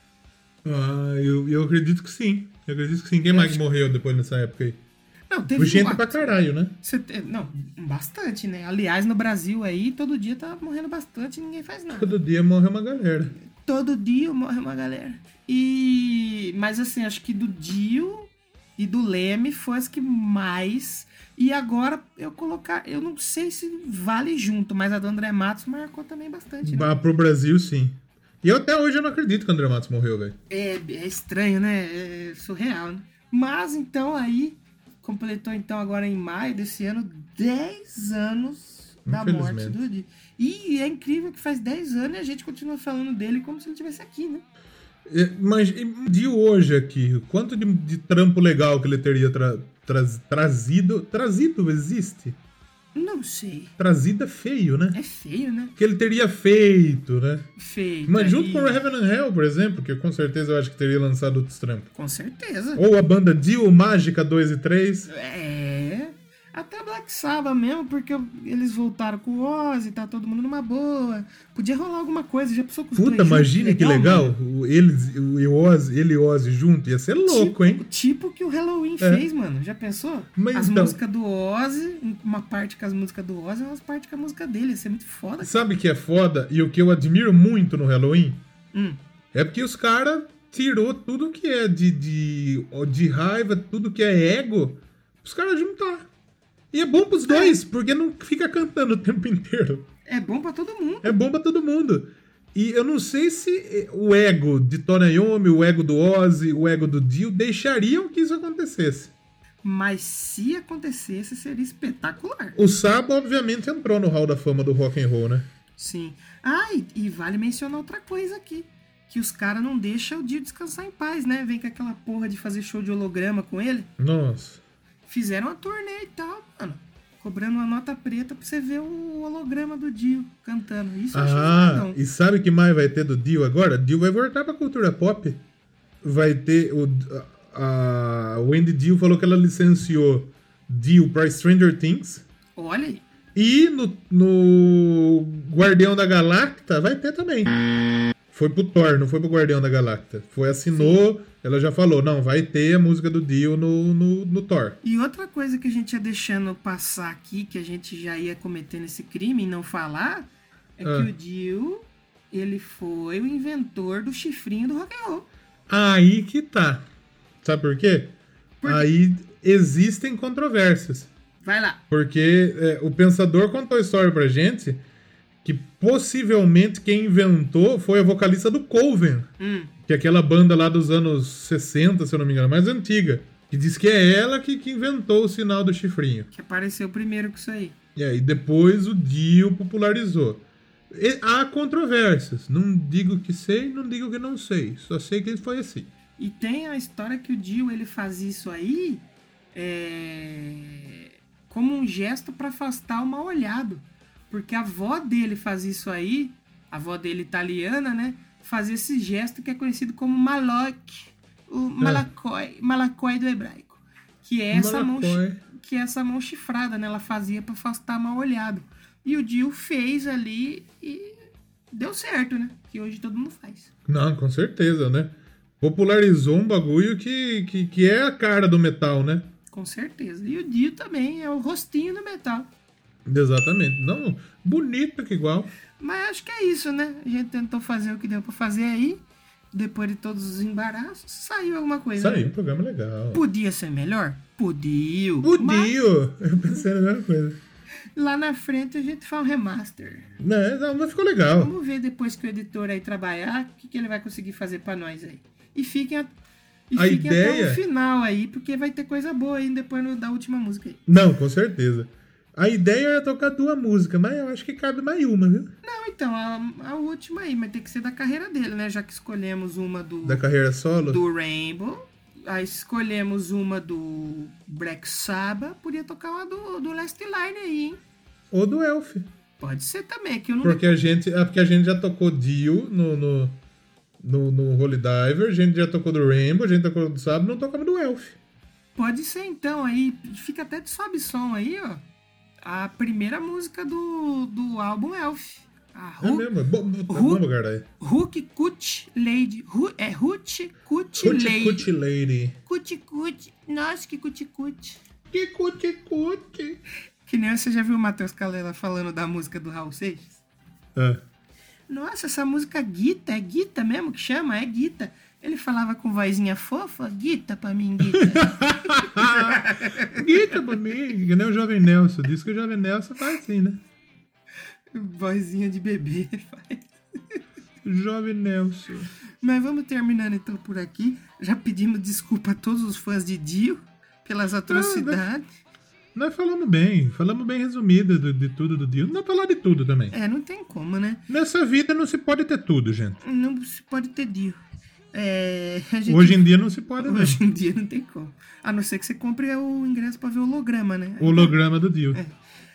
Ah, eu, eu acredito que sim. Eu acredito que sim. Quem Eu mais acho morreu depois nessa época aí? Não, teve Gente pra caralho, né? Te- Não, bastante, né? Aliás, no Brasil aí, todo dia tá morrendo bastante e ninguém faz nada. Todo dia morre uma galera. Todo dia morre uma galera. E. Mas assim, acho que do Dio e do Leme foi as que mais. E agora eu colocar. Eu não sei se vale junto, mas a do André Matos marcou também bastante. Né? Pro Brasil, sim. E eu até hoje eu não acredito que o André Matos morreu, velho. É, é estranho, né? É surreal, né? Mas então aí. Completou então agora em maio desse ano 10 anos da morte do Dio. E é incrível que faz 10 anos e a gente continua falando dele como se ele estivesse aqui, né? É, Mas de hoje aqui, quanto de, de trampo legal que ele teria tra- traz- trazido. Trazido existe? Não sei. Trazido é feio, né? É feio, né? Que ele teria feito, né? Feio. Mas aí. junto com o Heaven and Hell, por exemplo, que com certeza eu acho que teria lançado outros trampos. Com certeza. Ou a banda Dio Mágica 2 e 3. É. Até Black Sabbath mesmo, porque eles voltaram com o Ozzy, tá todo mundo numa boa. Podia rolar alguma coisa, já pensou com os Puta, dois juntos? imagine que legal. mano? O, eles, o, o Ozzy, ele e o Ozzy junto. Ia ser louco, tipo, hein? Tipo que o Halloween É. fez, mano. Já pensou? Mas as então- músicas do Ozzy, uma parte com as músicas do Ozzy e uma parte com a música dele. Ia ser muito foda. Sabe que é foda? E o que eu admiro muito no Halloween? Hum. É porque os caras tirou tudo que é de, de, de raiva, tudo que é ego, os caras juntar. E é bom pros dois, porque não fica cantando o tempo inteiro. É bom pra todo mundo. É bom pra todo mundo. E eu não sei se o ego de Tony Iommi, o ego do Ozzy, o ego do Dio deixariam que isso acontecesse. Mas se acontecesse, seria espetacular. O Sabo, obviamente, entrou no Hall da Fama do rock and roll, né? Sim. Ah, e, e vale mencionar outra coisa aqui. Que os caras não deixam o Dio descansar em paz, né? Vem com aquela porra de fazer show de holograma com ele. Nossa. Fizeram uma turnê e tal, mano. Cobrando uma nota preta pra você ver o holograma do Dio cantando. Isso eu Ah, e sabe o que mais vai ter do Dio agora? Dio vai voltar pra cultura pop. Vai ter o. A, a Wendy Dio falou que ela licenciou Dio pra Stranger Things. Olha aí. E no, no Guardião da Galacta vai ter também. Foi pro Thor, não foi pro Guardião da Galacta. Foi, assinou, ela já falou, não, vai ter a música do Dio no, no, no Thor. E outra coisa que a gente ia deixando passar aqui, que a gente já ia cometendo esse crime e não falar, é Ah. que o Dio, ele foi o inventor do chifrinho do rock and roll. Aí que tá. Sabe por quê? Por quê? Aí existem controvérsias. Vai lá. Porque é, o pensador contou a história pra gente possivelmente quem inventou foi a vocalista do Coven, Hum, que é aquela banda lá dos anos 60, se eu não me engano, mais antiga. Que diz que é ela que, que inventou o sinal do chifrinho. que apareceu primeiro com isso aí. E aí depois o Dio popularizou. E há controvérsias. Não digo que sei, não digo que não sei. Só sei que foi assim. E tem a história que o Dio, ele fazia isso aí é, como um gesto para afastar o mal olhado. Porque a avó dele fazia isso aí, a avó dele italiana, né? Fazia esse gesto que é conhecido como maloc, o malacói, malacói do hebraico. Que é essa mão, que é essa mão chifrada, né? Ela fazia para afastar mal olhado. E o Dio fez ali e deu certo, né? Que hoje todo mundo faz. Não, com certeza, né? Popularizou um bagulho que, que, que é a cara do metal, né? Com certeza. E o Dio também é o rostinho do metal. Exatamente. Não, bonito que igual. Mas acho que é isso, né? A gente tentou fazer o que deu pra fazer aí. Depois de todos os embaraços, saiu alguma coisa. Saiu né? um programa legal. Podia ser melhor? Podia. Mas Podia! Eu pensei na mesma coisa. lá na frente a gente faz um remaster. Não, não, mas ficou legal. Vamos ver depois que o editor aí trabalhar, o que, que ele vai conseguir fazer pra nós aí. E fiquem, a- e A fiquem até ideia- o final aí, porque vai ter coisa boa aí depois no- da última música aí. Não, com certeza. A ideia era tocar duas músicas, mas eu acho que cabe mais uma, viu? Não, então, a, a última aí, mas tem que ser da carreira dele, né? Já que escolhemos uma do. Da carreira solo. do Rainbow. Aí escolhemos uma do Black Sabbath. Podia tocar uma do, do Last Line aí, hein? Ou do Elf. Pode ser também, que eu não. Porque a gente, é porque a gente já tocou Dio no, no, no, no Holy Diver, a gente já tocou do Rainbow, a gente tocou do Sábado, não tocamos do Elf. Pode ser então aí. Fica até de sobe som aí, ó. A primeira música do, do álbum Elf. A É Ru- mesmo? Bom, bom, Ru- bom lugar aí. Hook Cut Lady. Ru- é Cut Cuti Lady. Cuti Lady. Cut Cut. Nossa, que Cut Cut. Que cuti cuti. Que nem você já viu o Matheus Calela falando da música do Raul Seixas? Ah, Nossa, essa música Guita, é Guita mesmo que chama? É Guita. Ele falava com vozinha fofa, Guita pra mim, Guita. Guita pra mim, que nem o Jovem Nelson. Diz que o Jovem Nelson faz assim, né? vozinha de bebê. faz. Jovem Nelson. Mas vamos terminando então por aqui. Já pedimos desculpa a todos os fãs de Dio pelas atrocidades. Nós falamos bem, falamos bem resumido de, de tudo do Dio. Não falar de tudo também. É, não tem como, né? Nessa vida não se pode ter tudo, gente. Não se pode ter Dio. É, gente- Hoje em dia não se pode, não. Hoje em dia não tem como. A não ser que você compre o ingresso pra ver o holograma, né? O holograma do Dio.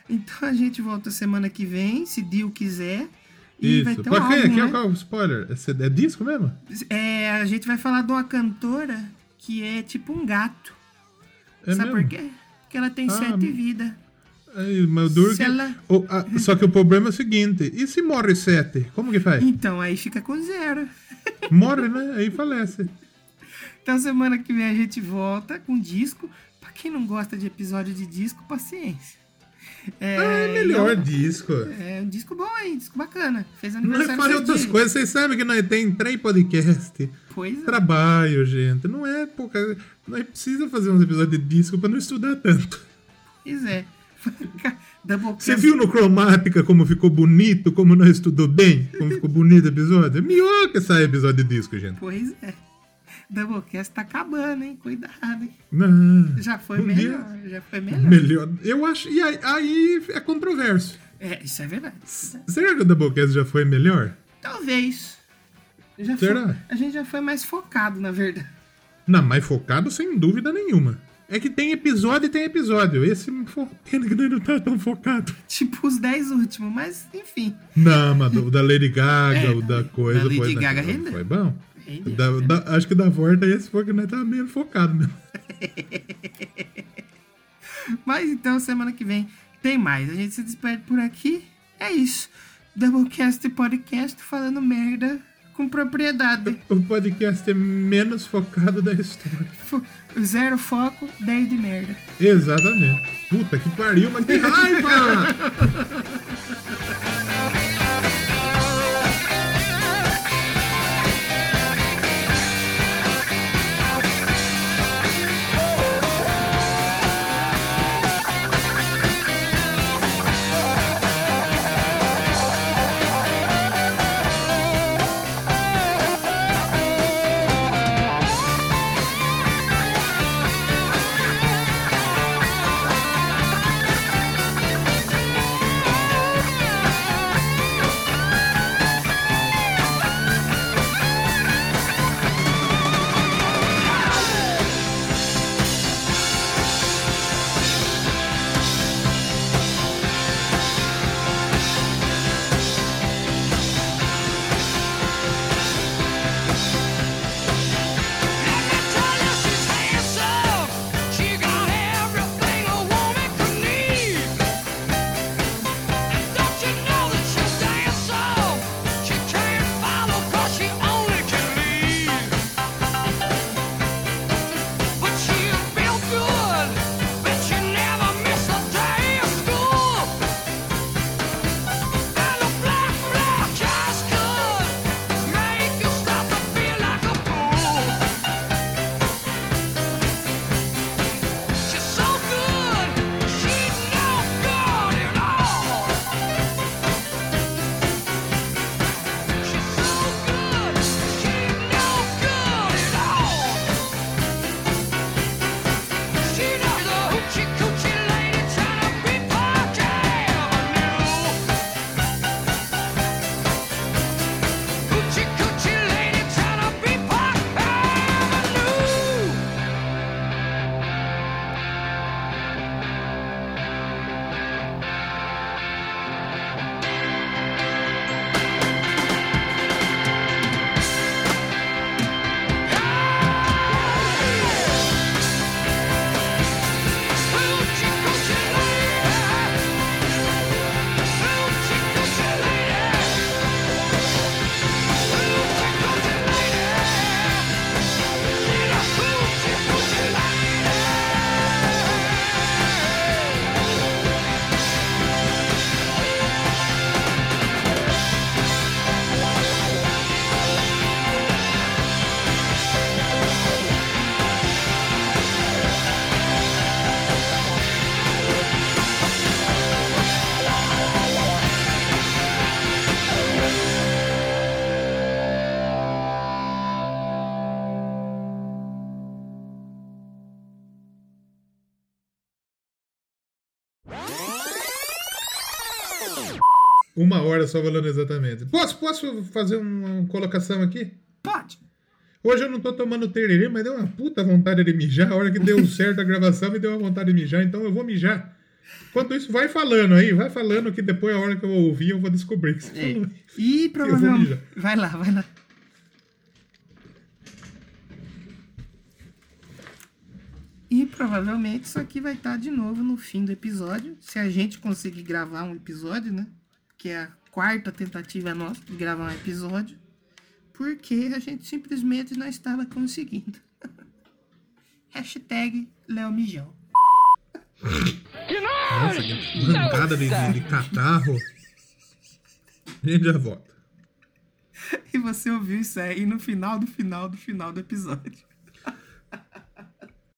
Então a gente volta semana que vem, se Dio quiser. E vai Isso. ter um ver, álbum, é né? o qual- spoiler. É, é disco mesmo? É, a gente vai falar de uma cantora que é tipo um gato. É Sabe mesmo? por quê? Porque ela tem Ah, sete vidas. Aí, mas o ela- o- ah, só que o problema é o seguinte: e se morre sete? Como que faz? Então aí fica com zero. Morre, né? Aí falece. Então semana que vem a gente volta com disco. Pra quem não gosta de episódio de disco, paciência. É, Ah, é melhor e disco. É um disco bom aí, disco bacana. Fez aniversário fazemos esses outras dias. coisas. Vocês sabem que nós tem três podcasts. Pois é. Trabalho, gente. Não é pouca. Nós precisamos fazer uns episódios de disco pra não estudar tanto. Pois é. Doublecast. Você viu no Cromática como ficou bonito, como nós estudou bem? Como ficou bonito o episódio? É melhor que sair episódio de disco, gente. Pois é. Doublecast tá acabando, hein? Cuidado, hein? Não. Já foi Um melhor, já foi melhor. Melhor. Eu acho. E aí, aí é controverso. É, isso é verdade. Será que o Doublecast já foi melhor? Talvez. Já Será? foi- a gente já foi mais focado, na verdade. Não, mais focado sem dúvida nenhuma. É que tem episódio e tem episódio. Esse não tá tão focado. Tipo os 10 últimos, mas enfim. Não, mas o da Lady Gaga, É, o da coisa da Lady foi, Gaga rendeu. foi bom. Rendeu, Da- da- acho que da volta esse foi que nós tava meio focado mesmo. Mas então, semana que vem tem mais. A gente se despede por aqui. É isso. Doublecast podcast falando merda com propriedade. O podcast é menos focado da história. Zero foco, 10 de merda. Exatamente. Puta que pariu, mas que raiva! Hora só falando exatamente. Posso, posso fazer uma colocação aqui? Pode. Hoje eu não tô tomando tererê, mas deu uma puta vontade de mijar. A hora que deu certo a gravação, me deu uma vontade de mijar, então eu vou mijar. Enquanto isso, vai falando aí, vai falando que depois, a hora que eu ouvir, eu vou descobrir que você É. falou. E vou provavelmente. Vai lá, vai lá. E provavelmente isso aqui vai estar de novo no fim do episódio. Se a gente conseguir gravar um episódio, né? Que é a quarta tentativa nossa de gravar um episódio. Porque a gente simplesmente não estava conseguindo. Hashtag Léo Mijão. Nossa, que bancada de, de, catarro. A gente já volta. E você ouviu isso aí no final do final do final do episódio.